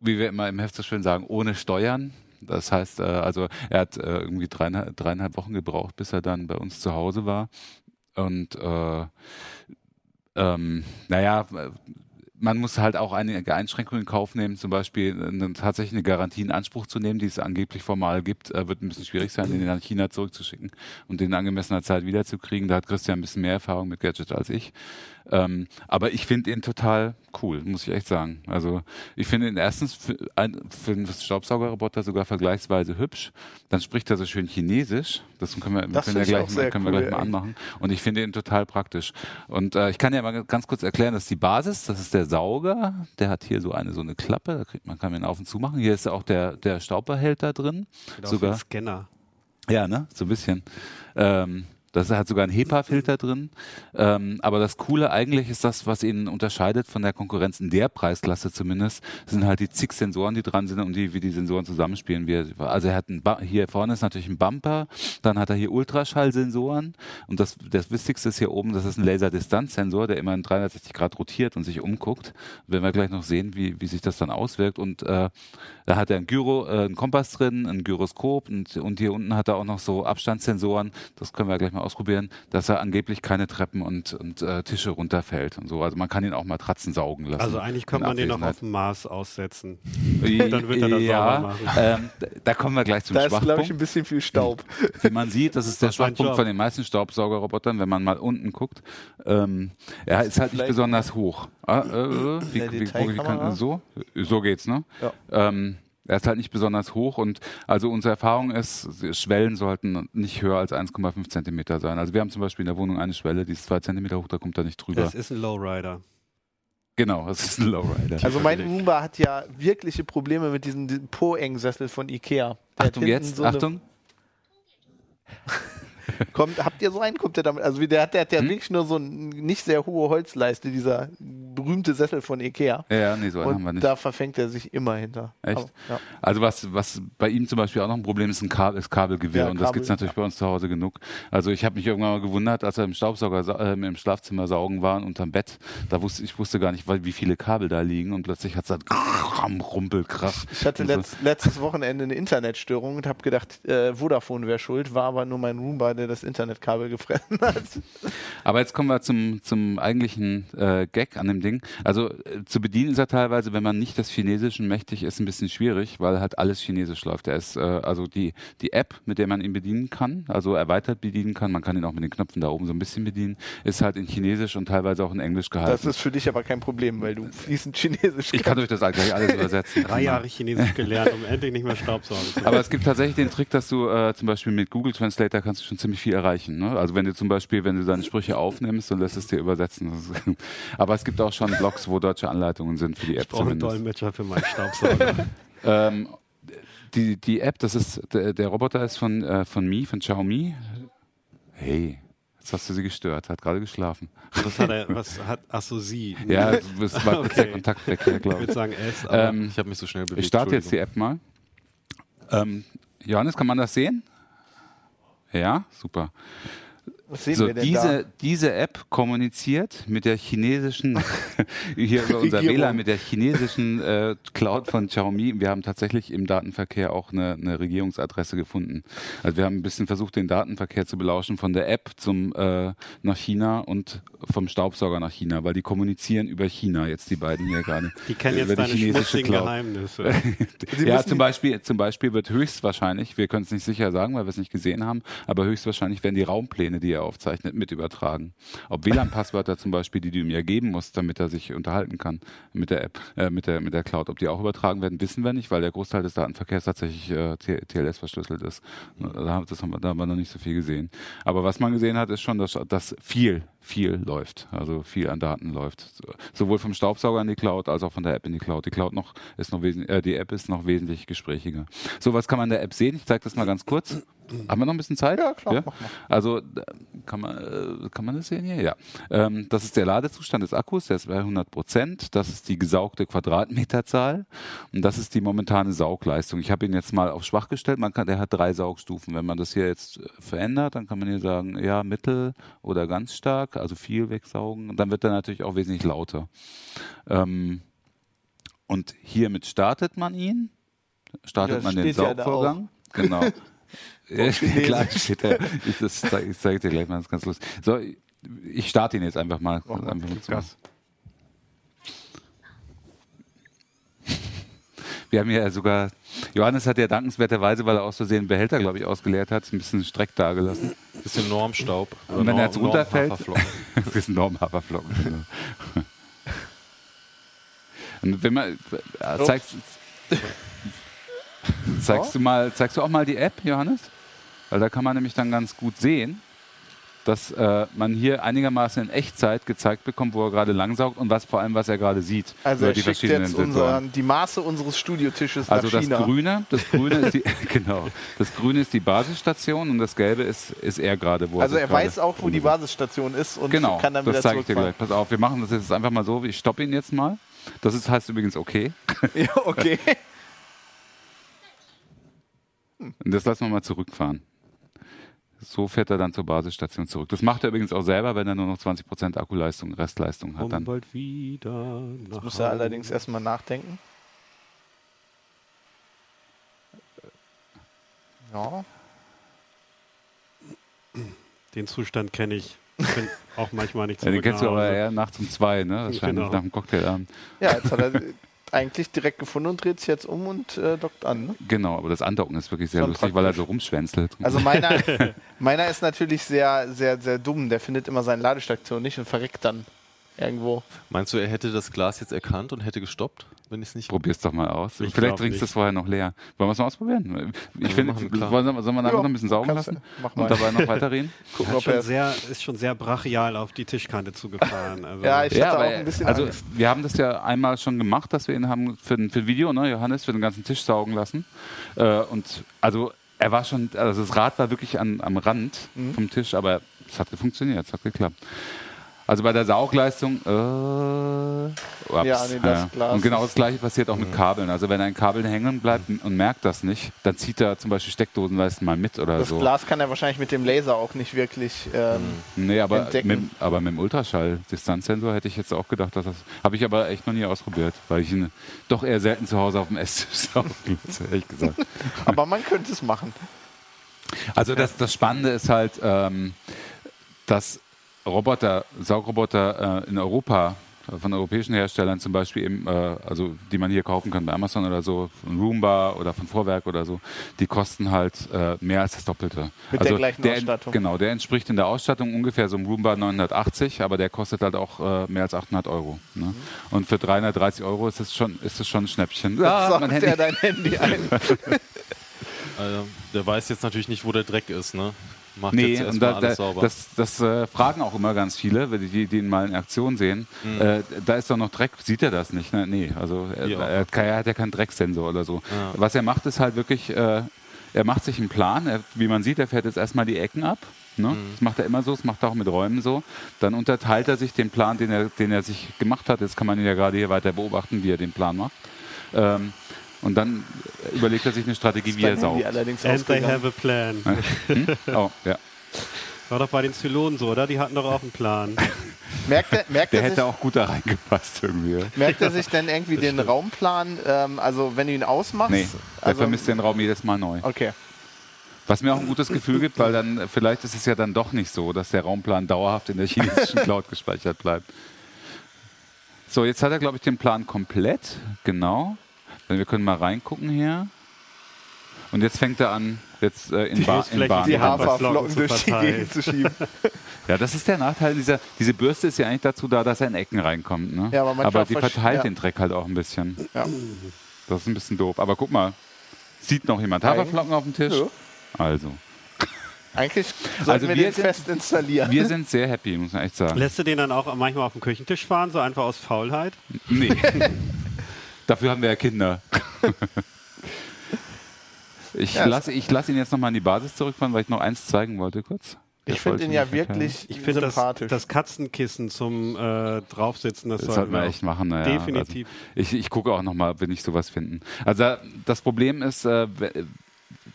Wie wir immer im Heft so schön sagen, ohne Steuern. Das heißt, äh, also er hat äh, irgendwie dreieinhalb, dreieinhalb Wochen gebraucht, bis er dann bei uns zu Hause war. Und äh, ähm, naja, man muss halt auch einige Einschränkungen in Kauf nehmen, zum Beispiel eine, tatsächlich eine Garantie in Anspruch zu nehmen, die es angeblich formal gibt, äh, wird ein bisschen schwierig sein, den nach China zurückzuschicken und den in angemessener Zeit wiederzukriegen. Da hat Christian ein bisschen mehr Erfahrung mit Gadget als ich. Ähm, aber ich finde ihn total cool, muss ich echt sagen. Also ich finde ihn erstens für, ein, für einen Staubsaugerroboter sogar vergleichsweise hübsch. Dann spricht er so schön Chinesisch. Das können wir, Das können wir gleich, sehr können wir cool, gleich mal anmachen. Und ich finde ihn total praktisch. Und äh, ich kann ja mal ganz kurz erklären, das ist die Basis, das ist der Sauger. Der hat hier so eine so eine Klappe, da kriegt man kann ihn auf und zu machen. Hier ist auch der der Staubbehälter drin. Wie Sogar ein Scanner. ja, ne? So ein bisschen. Ähm, Das hat sogar einen HEPA-Filter drin. Ähm, aber das Coole eigentlich ist das, was ihn unterscheidet von der Konkurrenz in der Preisklasse zumindest, sind halt die zig Sensoren, die dran sind und die, wie die Sensoren zusammenspielen. Wie also er hat ein ba hier vorne ist natürlich ein Bumper, dann hat er hier Ultraschallsensoren und das, das Wichtigste ist hier oben, das ist ein Laserdistanzsensor, der immer in 360 Grad rotiert und sich umguckt. Werden wir gleich noch sehen, wie, wie sich das dann auswirkt. Und äh, da hat er ein Gyro, äh, einen Kompass drin, ein Gyroskop und, und hier unten hat er auch noch so Abstandssensoren. Das können wir gleich mal ausprobieren, dass er angeblich keine Treppen und, und äh, Tische runterfällt und so. Also man kann ihn auch Matratzen saugen lassen. Also eigentlich kann in man den noch auf dem Mars aussetzen. Dann Dann wird er das ja, sauber machen. ähm, da- da kommen wir gleich zum Da ist, glaube ich, Schwachpunkt. ein bisschen viel Staub. Wie man sieht, das ist der Das ein Schwachpunkt von den meisten Staubsaugerrobotern, wenn man mal unten guckt. Ähm, er ist halt nicht besonders hoch. Ah, äh, äh, wie, Der wie, wie, kann, so? So geht's, ne? Ja. Ähm, er ist halt nicht besonders hoch und also unsere Erfahrung ist, Schwellen sollten nicht höher als 1,5 Zentimeter sein. Also wir haben zum Beispiel in der Wohnung eine Schwelle, die ist zwei Zentimeter hoch, da kommt er nicht drüber. Das ist ein Lowrider. genau, das ist ein Lowrider. Also mein Roomba hat ja wirkliche Probleme mit diesem, diesem Po-Eng-Sessel von Ikea. Der hat Achtung jetzt, so eine- Achtung. Kommt, habt ihr so einen? Kommt der damit? Also der hat, der hat ja Hm? wirklich nur so eine nicht sehr hohe Holzleiste, dieser berühmte Sessel von Ikea. Ja, ja, nee, so einen haben wir Und nicht. da verfängt er sich immer hinter. Echt? Aber, ja. Also was, was bei ihm zum Beispiel auch noch ein Problem ist, ein Kabel, ist Kabelgewirr Ja, und das Kabel, gibt's natürlich bei uns zu Hause genug. Also ich habe mich irgendwann mal gewundert, als er im Staubsauger, sa- äh, im Schlafzimmer saugen waren unterm Bett, da wusste ich wusste gar nicht, weil- wie viele Kabel da liegen und plötzlich hat's dann rumpelt krass. Ich hatte Und so. letzt, letztes Wochenende eine Internetstörung und habe gedacht, äh, Vodafone wäre schuld, war aber nur mein Roomba, der das Internetkabel gefressen hat. Aber jetzt kommen wir zum, zum eigentlichen äh, Gag an dem Ding. Also äh, zu bedienen ist er teilweise, wenn man nicht des Chinesischen mächtig ist, ein bisschen schwierig, weil halt alles Chinesisch läuft. Er ist äh, also die, die App, mit der man ihn bedienen kann, also erweitert bedienen kann, man kann ihn auch mit den Knöpfen da oben so ein bisschen bedienen, ist halt in Chinesisch und teilweise auch in Englisch gehalten. Das ist für dich aber kein Problem, weil du fließend Chinesisch ich kann euch das gleich alles übersetzen. Drei Jahre Chinesisch gelernt, um endlich nicht mehr Staubsaugen zu Aber es gibt tatsächlich den Trick, dass du äh, zum Beispiel mit Google Translator kannst du schon ziemlich viel erreichen. Ne? Also wenn du zum Beispiel, wenn du deine Sprüche aufnimmst und lässt es dir übersetzen. Aber es gibt auch schon Blogs, wo deutsche Anleitungen sind für die App Ich brauche einen. Dolmetscher für meinen Staubsauger. Ähm, die, die App, das ist der, der Roboter ist von äh, von Mi, von Xiaomi. Hey, jetzt hast du sie gestört, hat gerade geschlafen. Was hat er, was hat, ach so, sie. Ja, das war kurz der Okay. Kontaktverkehr, Ich glaube würde ich. sagen S, aber Ähm, Ich habe mich so schnell bewegt. ich starte jetzt die App mal. Ähm, Johannes, kann man das sehen? Ja, super. Was sehen So, wir denn diese, diese App kommuniziert mit der chinesischen, hier über unser. WLAN, mit der chinesischen äh, Cloud von Xiaomi. Wir haben tatsächlich im Datenverkehr auch eine, eine Regierungsadresse gefunden. Also wir haben ein bisschen versucht, den Datenverkehr zu belauschen von der App zum äh, nach China und vom Staubsauger nach China, weil die kommunizieren über China jetzt die beiden hier gerade. die kennen über jetzt die deine chinesische Cloud. Geheimnisse. Ja, zum Beispiel, zum Beispiel wird höchstwahrscheinlich, wir können es nicht sicher sagen, weil wir es nicht gesehen haben, aber höchstwahrscheinlich werden die Raumpläne, die er aufzeichnet, mit übertragen. Ob WLAN-Passwörter zum Beispiel, die du ihm ja geben musst, damit er sich unterhalten kann mit der App, äh, mit der mit der Cloud, ob die auch übertragen werden, wissen wir nicht, weil der Großteil des Datenverkehrs tatsächlich äh, TLS verschlüsselt ist. Da, haben- das haben wir, da haben wir noch nicht so viel gesehen. Aber was man gesehen hat, ist schon, dass, dass viel, viel läuft. Also viel an Daten läuft. So- Sowohl vom Staubsauger in die Cloud als auch von der App in die Cloud. Die Cloud noch ist noch wesentlich, äh, die App ist noch wesentlich gesprächiger. So, was kann man in der App sehen? Ich zeige das mal ganz kurz. Haben wir noch ein bisschen Zeit? Ja, klar, mal. Also kann man, äh, kann man das sehen hier? Ja. Ähm, das ist der Ladezustand des Akkus, der ist bei 100 Prozent. Das ist die gesaugte Quadratmeterzahl und das ist die momentane Saugleistung. Ich habe ihn jetzt mal auf schwach gestellt. Man kann, der hat drei Saugstufen. Wenn man das hier jetzt äh, verändert, dann kann man hier sagen, ja, mittel oder ganz stark, also viel wegsaugen. Und dann wird er natürlich auch wesentlich lauter. Ähm, und hiermit startet man ihn. Startet Ja, man den ja Saugvorgang. Genau. Ja, klar, steht da. Ich, das zeige ich zeig dir gleich mal, das ist ganz lustig. So, ich starte ihn jetzt einfach mal. Mal, einfach mal. Gas. Wir haben ja sogar, Johannes hat ja dankenswerterweise, weil er aus Versehen einen Behälter, glaube ich, ausgeleert hat, ein bisschen Streck dagelassen. Bisschen Normstaub. Und wenn er jetzt runterfällt, das ist ein Normhaferflocken. genau. Und wenn man, äh, zeigst, zeigst du mal, zeigst du auch mal die App, Johannes? Weil da kann man nämlich dann ganz gut sehen. dass äh, man hier einigermaßen in Echtzeit gezeigt bekommt, wo er gerade langsaugt und was vor allem, was er gerade sieht. Also er schickt jetzt unser, die Maße unseres Studiotisches Also nach das China. Grüne, das Grüne ist die, genau, das Grüne ist die Basisstation und das Gelbe ist, ist er gerade, wo Also er gerade weiß auch, wo die. Basisstation ist und Genau, kann dann das wieder zeige ich dir gleich. Pass auf, wir machen das jetzt einfach mal so, ich stoppe ihn jetzt mal. Das ist, heißt übrigens okay. Ja, okay. Und das lassen wir mal zurückfahren. So fährt er dann zur Basisstation zurück. Das macht er übrigens auch selber, wenn er nur noch 20% Akkuleistung, Restleistung hat. Dann. Humboldt wieder nach Muss er allerdings erstmal nachdenken. Ja, Den Zustand kenne ich. Ich bin auch manchmal nicht Ja, zurück den kennst du aber eher nachts um zwei, ne? Wahrscheinlich Genau. nach dem Cocktailabend. ja jetzt hat er eigentlich direkt gefunden und dreht sich jetzt um und äh, dockt an. Ne? Genau, aber das Andocken ist wirklich sehr Schon lustig, weil er so rumschwänzelt. Also meiner, meiner ist natürlich sehr, sehr, sehr dumm. Der findet immer seine Ladestation nicht und verreckt dann irgendwo. Meinst du, er hätte das Glas jetzt erkannt und hätte gestoppt, wenn ich es nicht. Probier's doch mal aus. Ich Vielleicht trinkst du es vorher noch leer. Wollen wir es mal ausprobieren? Ich finde, wollen wir, sollen wir nachher noch ein bisschen saugen lassen du. Mach mal. und dabei noch weiterreden? Gucken, er schon sehr, ist schon sehr brachial auf die Tischkante zugefahren. Also, Ja, ich hatte auch ein bisschen also Angst. wir haben das ja einmal schon gemacht, dass wir ihn haben für, ein- für ein Video, ne, Johannes, für den ganzen Tisch saugen lassen. Äh, und also er war schon, also das Rad war wirklich an, am Rand Mhm. vom Tisch, aber es hat funktioniert, es hat geklappt. Also bei der Saugleistung, äh, ups, Ja, nee, das Glas und genau das gleiche passiert auch mit Kabeln. Also wenn ein Kabel hängen bleibt und merkt das nicht, dann zieht er zum Beispiel Steckdosenleisten mal mit oder das so. Glas kann er wahrscheinlich mit dem Laser auch nicht wirklich. Ähm, Nee, aber entdecken. mit, aber mit dem Ultraschall-Distanzsensor hätte ich jetzt auch gedacht, dass das. Habe ich aber echt noch nie ausprobiert, weil ich ihn doch eher selten zu Hause auf dem Esstisch lasse, ehrlich gesagt. aber man könnte es machen. Also das, das Spannende ist halt, ähm, dass Roboter, Saugroboter äh, in Europa von europäischen Herstellern zum Beispiel eben, äh, also die man hier kaufen kann bei Amazon oder so, von Roomba oder von Vorwerk oder so, die kosten halt äh, mehr als das Doppelte. Mit der also gleichen der, Ausstattung. Genau, der entspricht in der Ausstattung ungefähr so einem Roomba 980, aber der kostet halt auch äh, mehr als 800 Euro. Ne? Mhm. Und für 330 Euro ist es schon, ist es schon ein Schnäppchen. Ah, mein er Handy. dein Handy ein. Also, der weiß jetzt natürlich nicht, wo der Dreck ist, ne? Macht Nee, jetzt und da, sauber. das, das äh, fragen auch immer ganz viele, wenn die, die ihn mal in Aktion sehen. Mhm. Äh, da ist doch noch Dreck, sieht er das nicht? Ne? Nee, also er, Ja. er, er hat ja keinen Drecksensor oder so. Ja. Was er macht, ist halt wirklich, äh, er macht sich einen Plan. Er, wie man sieht, er fährt jetzt erstmal die Ecken ab. Ne? Mhm. Das macht er immer so, das macht er auch mit Räumen so. Dann unterteilt er sich den Plan, den er, den er sich gemacht hat. Jetzt kann man ihn ja gerade hier weiter beobachten, wie er den Plan macht. Ähm, und dann überlegt er sich eine Strategie, wie er saugt. allerdings And they ausgegangen. have a plan. Hm? Oh, ja. War doch bei den Zylonen so, oder? Die hatten doch auch einen Plan. Merkt er, merkt, Der er sich, hätte auch gut da reingepasst irgendwie. merkt er sich denn irgendwie den Raumplan? Ähm, also wenn du ihn ausmachst? Nee, der also, vermisst den Raum jedes Mal neu. Okay. Was mir auch ein gutes Gefühl gibt, weil dann vielleicht ist es ja dann doch nicht so, dass der Raumplan dauerhaft in der chinesischen Cloud gespeichert bleibt. So, jetzt hat er, glaube ich, den Plan komplett. Genau. Dann wir können mal reingucken hier. Und jetzt fängt er an, jetzt äh, in, ba in Bahn. Die Haferflocken durch die. Gegend zu schieben. Ja, das ist der Nachteil dieser. Diese Bürste ist ja eigentlich dazu da, dass er in Ecken reinkommt. Ne? Ja, aber manchmal die verteilt ja. den Dreck halt auch ein bisschen. Ja. Das ist ein bisschen doof. Aber guck mal, sieht noch jemand Haferflocken auf dem Tisch? Ja. Also, Eigentlich sollten Also wir, wir den sind- fest installieren. wir sind sehr happy, muss man echt sagen. Lässt du den dann auch manchmal auf dem Küchentisch fahren, so einfach aus Faulheit? Nee. Dafür haben wir ja Kinder. Ich Ja, lasse ich lass ihn jetzt nochmal in die Basis zurückfahren, weil ich noch eins zeigen wollte kurz. ich Das finde wollte ihn ich ja wirklich Ich finde das, sympathisch. das Katzenkissen zum äh, Draufsitzen, das, Das sollten wir wir echt machen. Naja. Definitiv. Also ich, ich gucke auch nochmal, ob wir nicht sowas finden. Also das Problem ist, äh,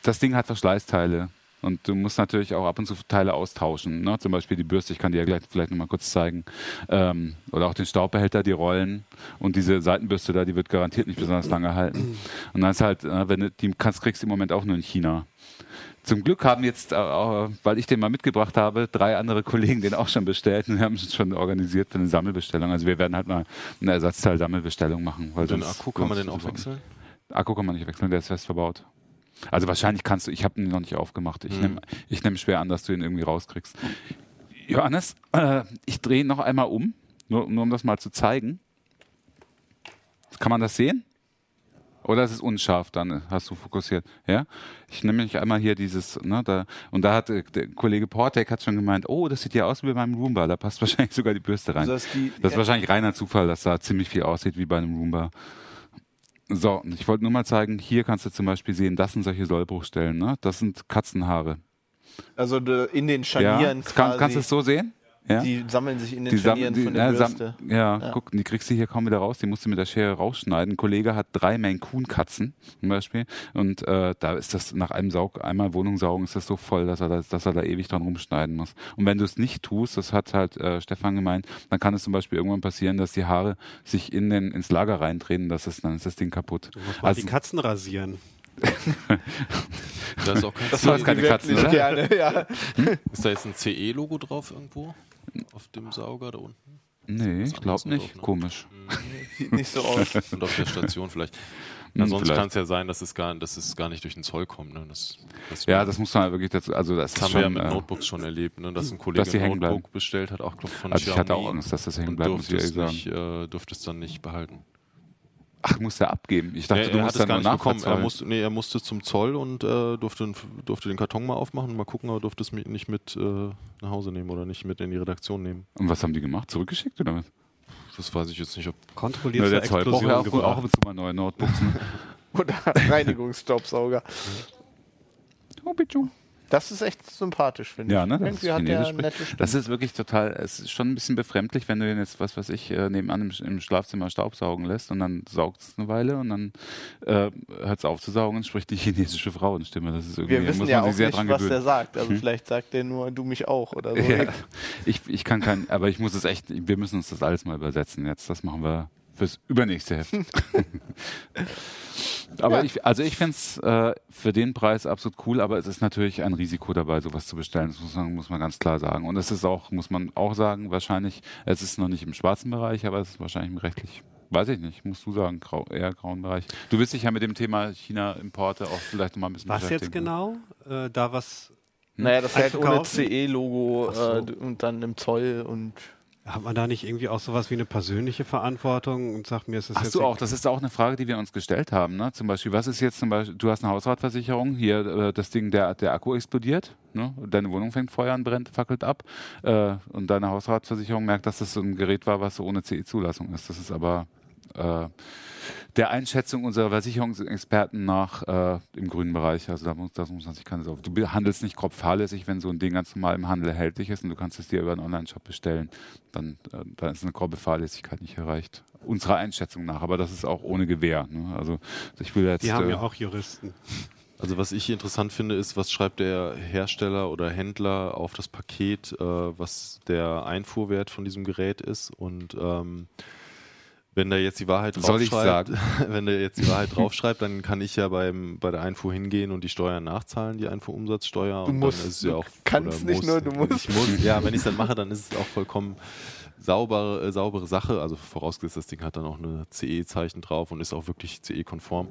das Ding hat Verschleißteile. Und du musst natürlich auch ab und zu Teile austauschen. Ne? Zum Beispiel die Bürste, ich kann die ja gleich vielleicht nochmal kurz zeigen. Ähm, oder auch den Staubbehälter, die Rollen. Und diese Seitenbürste da, die wird garantiert nicht besonders lange halten. Und dann ist halt, äh, wenn du die kannst, kriegst du im Moment auch nur in China. Zum Glück haben jetzt, äh, äh, weil ich den mal mitgebracht habe, drei andere Kollegen den auch schon bestellt und wir haben es schon organisiert für eine Sammelbestellung. Also wir werden halt mal eine Ersatzteil-Sammelbestellung machen. Weil den Akku kann man den auch wechseln? Akku kann man nicht wechseln, der ist fest verbaut. Also wahrscheinlich kannst du, ich habe ihn noch nicht aufgemacht. Ich Mhm. nehme nehm schwer an, dass du ihn irgendwie rauskriegst. Johannes, äh, ich drehe noch einmal um, nur, nur um das mal zu zeigen. Kann man das sehen? Oder es ist unscharf, dann hast du fokussiert. Ja? Ich nehme mich einmal hier dieses, ne, da, und da hat äh, der Kollege Portek hat schon gemeint, oh, das sieht ja aus wie bei meinem Roomba, da passt wahrscheinlich sogar die Bürste rein. Also das ist die- das ist wahrscheinlich reiner Zufall, dass da ziemlich viel aussieht wie bei einem Roomba. So, ich wollte nur mal zeigen, hier kannst du zum Beispiel sehen, das sind solche Sollbruchstellen, ne? Das sind Katzenhaare. Also in den Ja, Scharnieren kann, quasi. kannst du es so sehen? Ja? Die sammeln sich in den Die Scharnieren die- von der ja, sam- Bürste. ja, Ja. guck, die kriegst du hier kaum wieder raus. Die musst du mit der Schere rausschneiden. Ein Kollege hat drei Maine Coon Katzen zum Beispiel und äh, da ist das nach einem Saug, einmal Wohnung saugen, ist das so voll, dass er, da, dass er da ewig dran rumschneiden muss. Und wenn du es nicht tust, das hat halt äh, Stefan gemeint, dann kann es zum Beispiel irgendwann passieren, dass die Haare sich in den, ins Lager reindrehen. Das ist, dann ist das Ding kaputt. Du musst Also- die Katzen rasieren. Da ist auch kein Das jetzt keine Katzen, oder? gerne, ja. Ist da jetzt ein CE-Logo drauf irgendwo? Auf dem Sauger da unten? Nee, ich glaube nicht. drauf, ne? Komisch. Nicht so aus. Und auf der Station vielleicht. Hm, vielleicht. kann es ja sein, dass es gar, dass es gar nicht durch den Zoll kommt. Ne? Das, das Ja, das muss man halt wirklich dazu, also das, Das haben wir ja schon, mit äh, Notebooks schon erlebt, ne? dass ein Dass Kollege die ein Notebook bestellt hat, auch glaub, von also ich hatte auch Xiaomi Angst, dass das hängen bleibt, muss ich ehrlich sagen. nicht, äh, durfte es dann nicht behalten. Ach, muss der abgeben? Ich dachte, er, du er musst dann gar nur nicht bekommen. Er musste, nee, er musste zum Zoll und äh, durfte, durfte den Karton mal aufmachen und mal gucken, aber durfte es nicht mit äh, nach Hause nehmen oder nicht mit in die Redaktion nehmen. Und was haben die gemacht? Zurückgeschickt oder was? Das weiß ich jetzt nicht, ob Kontrolliert Ja, zur der Zoll braucht Explosion ja auch, auch gebracht. ab und zu mal neue Notebooks. Ne? Oder Reinigungsstaubsauger. oh, bitte. Das ist echt sympathisch, finde Ja, ich. ne? Das Irgendwie ist hat der chinesisch. nette Stimme. Das ist wirklich total, es ist schon ein bisschen befremdlich, wenn du den jetzt, was weiß ich, äh, nebenan im, im Schlafzimmer staubsaugen lässt und dann saugt es eine Weile und dann äh, hört es auf zu saugen und spricht die chinesische Frauenstimme. Das ist irgendwie, Wir wissen muss ja auch nicht, dran was der sagt. Also vielleicht sagt der nur, du mich auch oder so. Ja, ich, ich kann kein, aber ich muss es echt, wir müssen uns das alles mal übersetzen jetzt. Das machen wir fürs übernächste Heft. aber Ja. ich, also ich finde es äh, für den Preis absolut cool, aber es ist natürlich ein Risiko dabei, sowas zu bestellen. Das muss man, muss man ganz klar sagen. Und es ist auch, muss man auch sagen, wahrscheinlich, es ist noch nicht im schwarzen Bereich, aber es ist wahrscheinlich im rechtlich, weiß ich nicht, musst du sagen, grau, eher grauen Bereich. Du willst dich ja mit dem Thema China-Importe auch vielleicht noch mal ein bisschen Was jetzt beschäftigen. genau? Äh, da was Naja, das halt ohne? CE-Logo Ach so. äh, und dann im Zoll und hat man da nicht irgendwie auch sowas wie eine persönliche Verantwortung und sagt mir, ist das Hast jetzt du auch, das ist auch eine Frage, die wir uns gestellt haben. Ne? Zum Beispiel, was ist jetzt zum Beispiel, du hast eine Hausratversicherung, hier äh, das Ding, der, der Akku explodiert, ne? deine Wohnung fängt Feuer an, brennt, fackelt ab äh, und deine Hausratversicherung merkt, dass das so ein Gerät war, was so ohne CE-Zulassung ist. Das ist aber äh, der Einschätzung unserer Versicherungsexperten nach äh, im grünen Bereich. Also da muss, das muss man sich keine Sorge. Du handelst nicht grob fahrlässig, wenn so ein Ding ganz normal im Handel erhältlich ist und du kannst es dir über einen Online-Shop bestellen. Dann, äh, dann ist eine grobe Fahrlässigkeit nicht erreicht. Unserer Einschätzung nach. Aber das ist auch ohne Gewähr. Ne? Also ich will jetzt. Die haben äh, ja auch Juristen. Also was ich interessant finde, ist, was schreibt der Hersteller oder Händler auf das Paket, äh, was der Einfuhrwert von diesem Gerät ist und ähm, wenn der jetzt die Wahrheit Soll ich draufschreibt, wenn der jetzt die Wahrheit draufschreibt, dann kann ich ja beim, bei der Einfuhr hingehen und die Steuern nachzahlen, die Einfuhrumsatzsteuer. Du und musst, dann ist es du ja auch, kannst oder nicht nur, du musst. Ich muss, ja, wenn ich es dann mache, dann ist es auch vollkommen saubere, äh, saubere Sache. Also vorausgesetzt, das Ding hat dann auch eine CE-Zeichen drauf und ist auch wirklich CE-konform.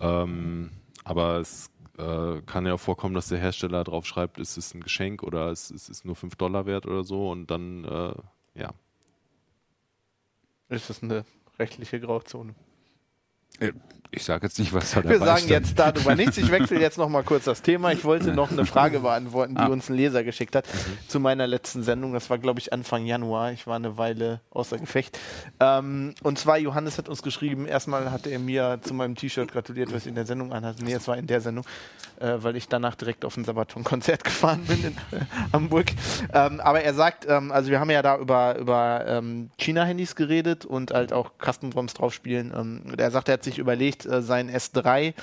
Ähm, aber es äh, kann ja auch vorkommen, dass der Hersteller drauf schreibt, es ist ein Geschenk oder es, es ist nur 5 Dollar wert oder so und dann, äh, ja. Ist das eine rechtliche Grauzone. Ich sage jetzt nicht, was da Wir dabei sagen stand. jetzt darüber nichts. Ich wechsle jetzt noch mal kurz das Thema. Ich wollte noch eine Frage beantworten, die Ah. uns ein Leser geschickt hat zu meiner letzten Sendung. Das war, glaube ich, Anfang Januar. Ich war eine Weile außer Gefecht. Ähm, und zwar, Johannes hat uns geschrieben, erstmal hat er mir zu meinem T-Shirt gratuliert, was ich in der Sendung anhatte. Nee, es war in der Sendung, äh, weil ich danach direkt auf ein Sabaton-Konzert gefahren bin in äh, Hamburg. Ähm, aber er sagt, ähm, also wir haben ja da über, über ähm, China-Handys geredet und halt auch Custom-ROMs draufspielen. Ähm, und er sagt, er hat sich überlegt, äh, sein S3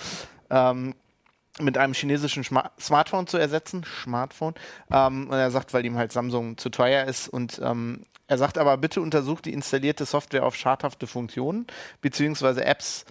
ähm, mit einem chinesischen Schma Smartphone zu ersetzen. Smartphone. Ähm, und er sagt, weil ihm halt Samsung zu teuer ist. Und ähm, er sagt aber, bitte untersucht die installierte Software auf schadhafte Funktionen, beziehungsweise Apps,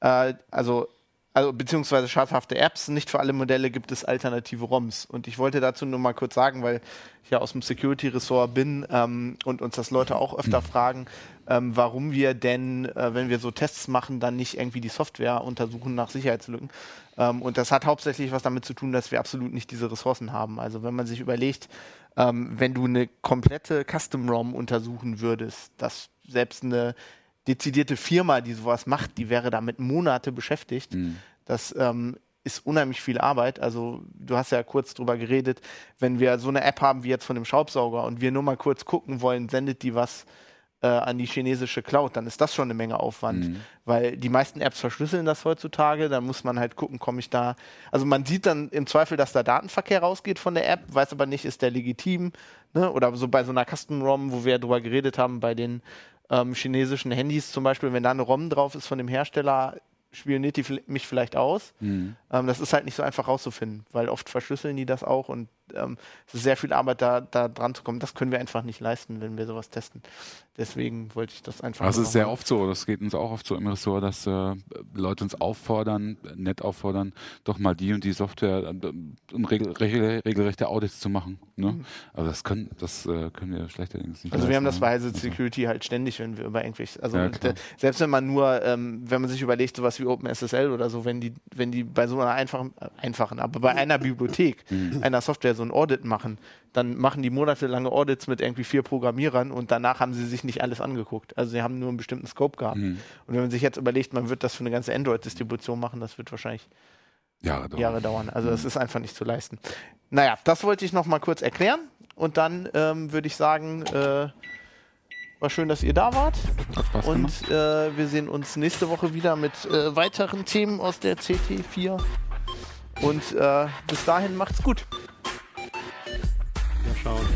äh, also also beziehungsweise schadhafte Apps. Nicht für alle Modelle gibt es alternative ROMs. Und ich wollte dazu nur mal kurz sagen, weil ich ja aus dem Security-Ressort bin ähm, und uns das Leute auch öfter fragen, ähm, warum wir denn, äh, wenn wir so Tests machen, dann nicht irgendwie die Software untersuchen nach Sicherheitslücken. Ähm, und das hat hauptsächlich was damit zu tun, dass wir absolut nicht diese Ressourcen haben. Also wenn man sich überlegt, ähm, wenn du eine komplette Custom-ROM untersuchen würdest, dass selbst eine dezidierte Firma, die sowas macht, die wäre damit Monate beschäftigt. Mhm. Das ähm, ist unheimlich viel Arbeit. Also du hast ja kurz drüber geredet, wenn wir so eine App haben wie jetzt von dem Staubsauger und wir nur mal kurz gucken wollen, sendet die was äh, an die chinesische Cloud, dann ist das schon eine Menge Aufwand, Mhm. weil die meisten Apps verschlüsseln das heutzutage. Da muss man halt gucken, komme ich da. Also man sieht dann im Zweifel, dass da Datenverkehr rausgeht von der App, weiß aber nicht, ist der legitim. Ne? Oder so bei so einer Custom-ROM, wo wir ja drüber geredet haben, bei den ähm, chinesischen Handys zum Beispiel, wenn da eine ROM drauf ist von dem Hersteller, spioniert die mich vielleicht aus. Mhm. Ähm, das ist halt nicht so einfach rauszufinden, weil oft verschlüsseln die das auch und ähm, es ist sehr viel Arbeit, da, da dran zu kommen. Das können wir einfach nicht leisten, wenn wir sowas testen. Deswegen wollte ich das einfach. Das nur ist sehr oft so, das geht uns auch oft so im Ressort, dass äh, Leute uns auffordern, äh, nett auffordern, doch mal die und die Software äh, um regel, regel, regelrechte Audits zu machen. Ne? Aber das können, das äh, können wir schlechterdings nicht. Mhm. Also wir haben das leisten, bei? Heise Security halt ständig, wenn wir über irgendwelche, also Ja, klar. d- selbst wenn man nur, ähm, wenn man sich überlegt, sowas wie OpenSSL oder so, wenn die, wenn die bei so einer einfachen, äh, einfachen, aber bei einer Bibliothek, Mhm. einer Software so ein Audit machen, dann machen die monatelange Audits mit irgendwie vier Programmierern und danach haben sie sich nicht alles angeguckt. Also sie haben nur einen bestimmten Scope gehabt. Mhm. Und wenn man sich jetzt überlegt, man wird das für eine ganze Android-Distribution machen, das wird wahrscheinlich Jahre dauern. Jahre dauern. Also Mhm. das ist einfach nicht zu leisten. Naja, das wollte ich noch mal kurz erklären. Und dann ähm, würde ich sagen, äh, war schön, dass ihr da wart. Und äh, wir sehen uns nächste Woche wieder mit äh, weiteren Themen aus der CT4. Und äh, bis dahin macht's gut. Mal schauen.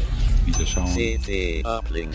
Wieder schauen. CT Uplink.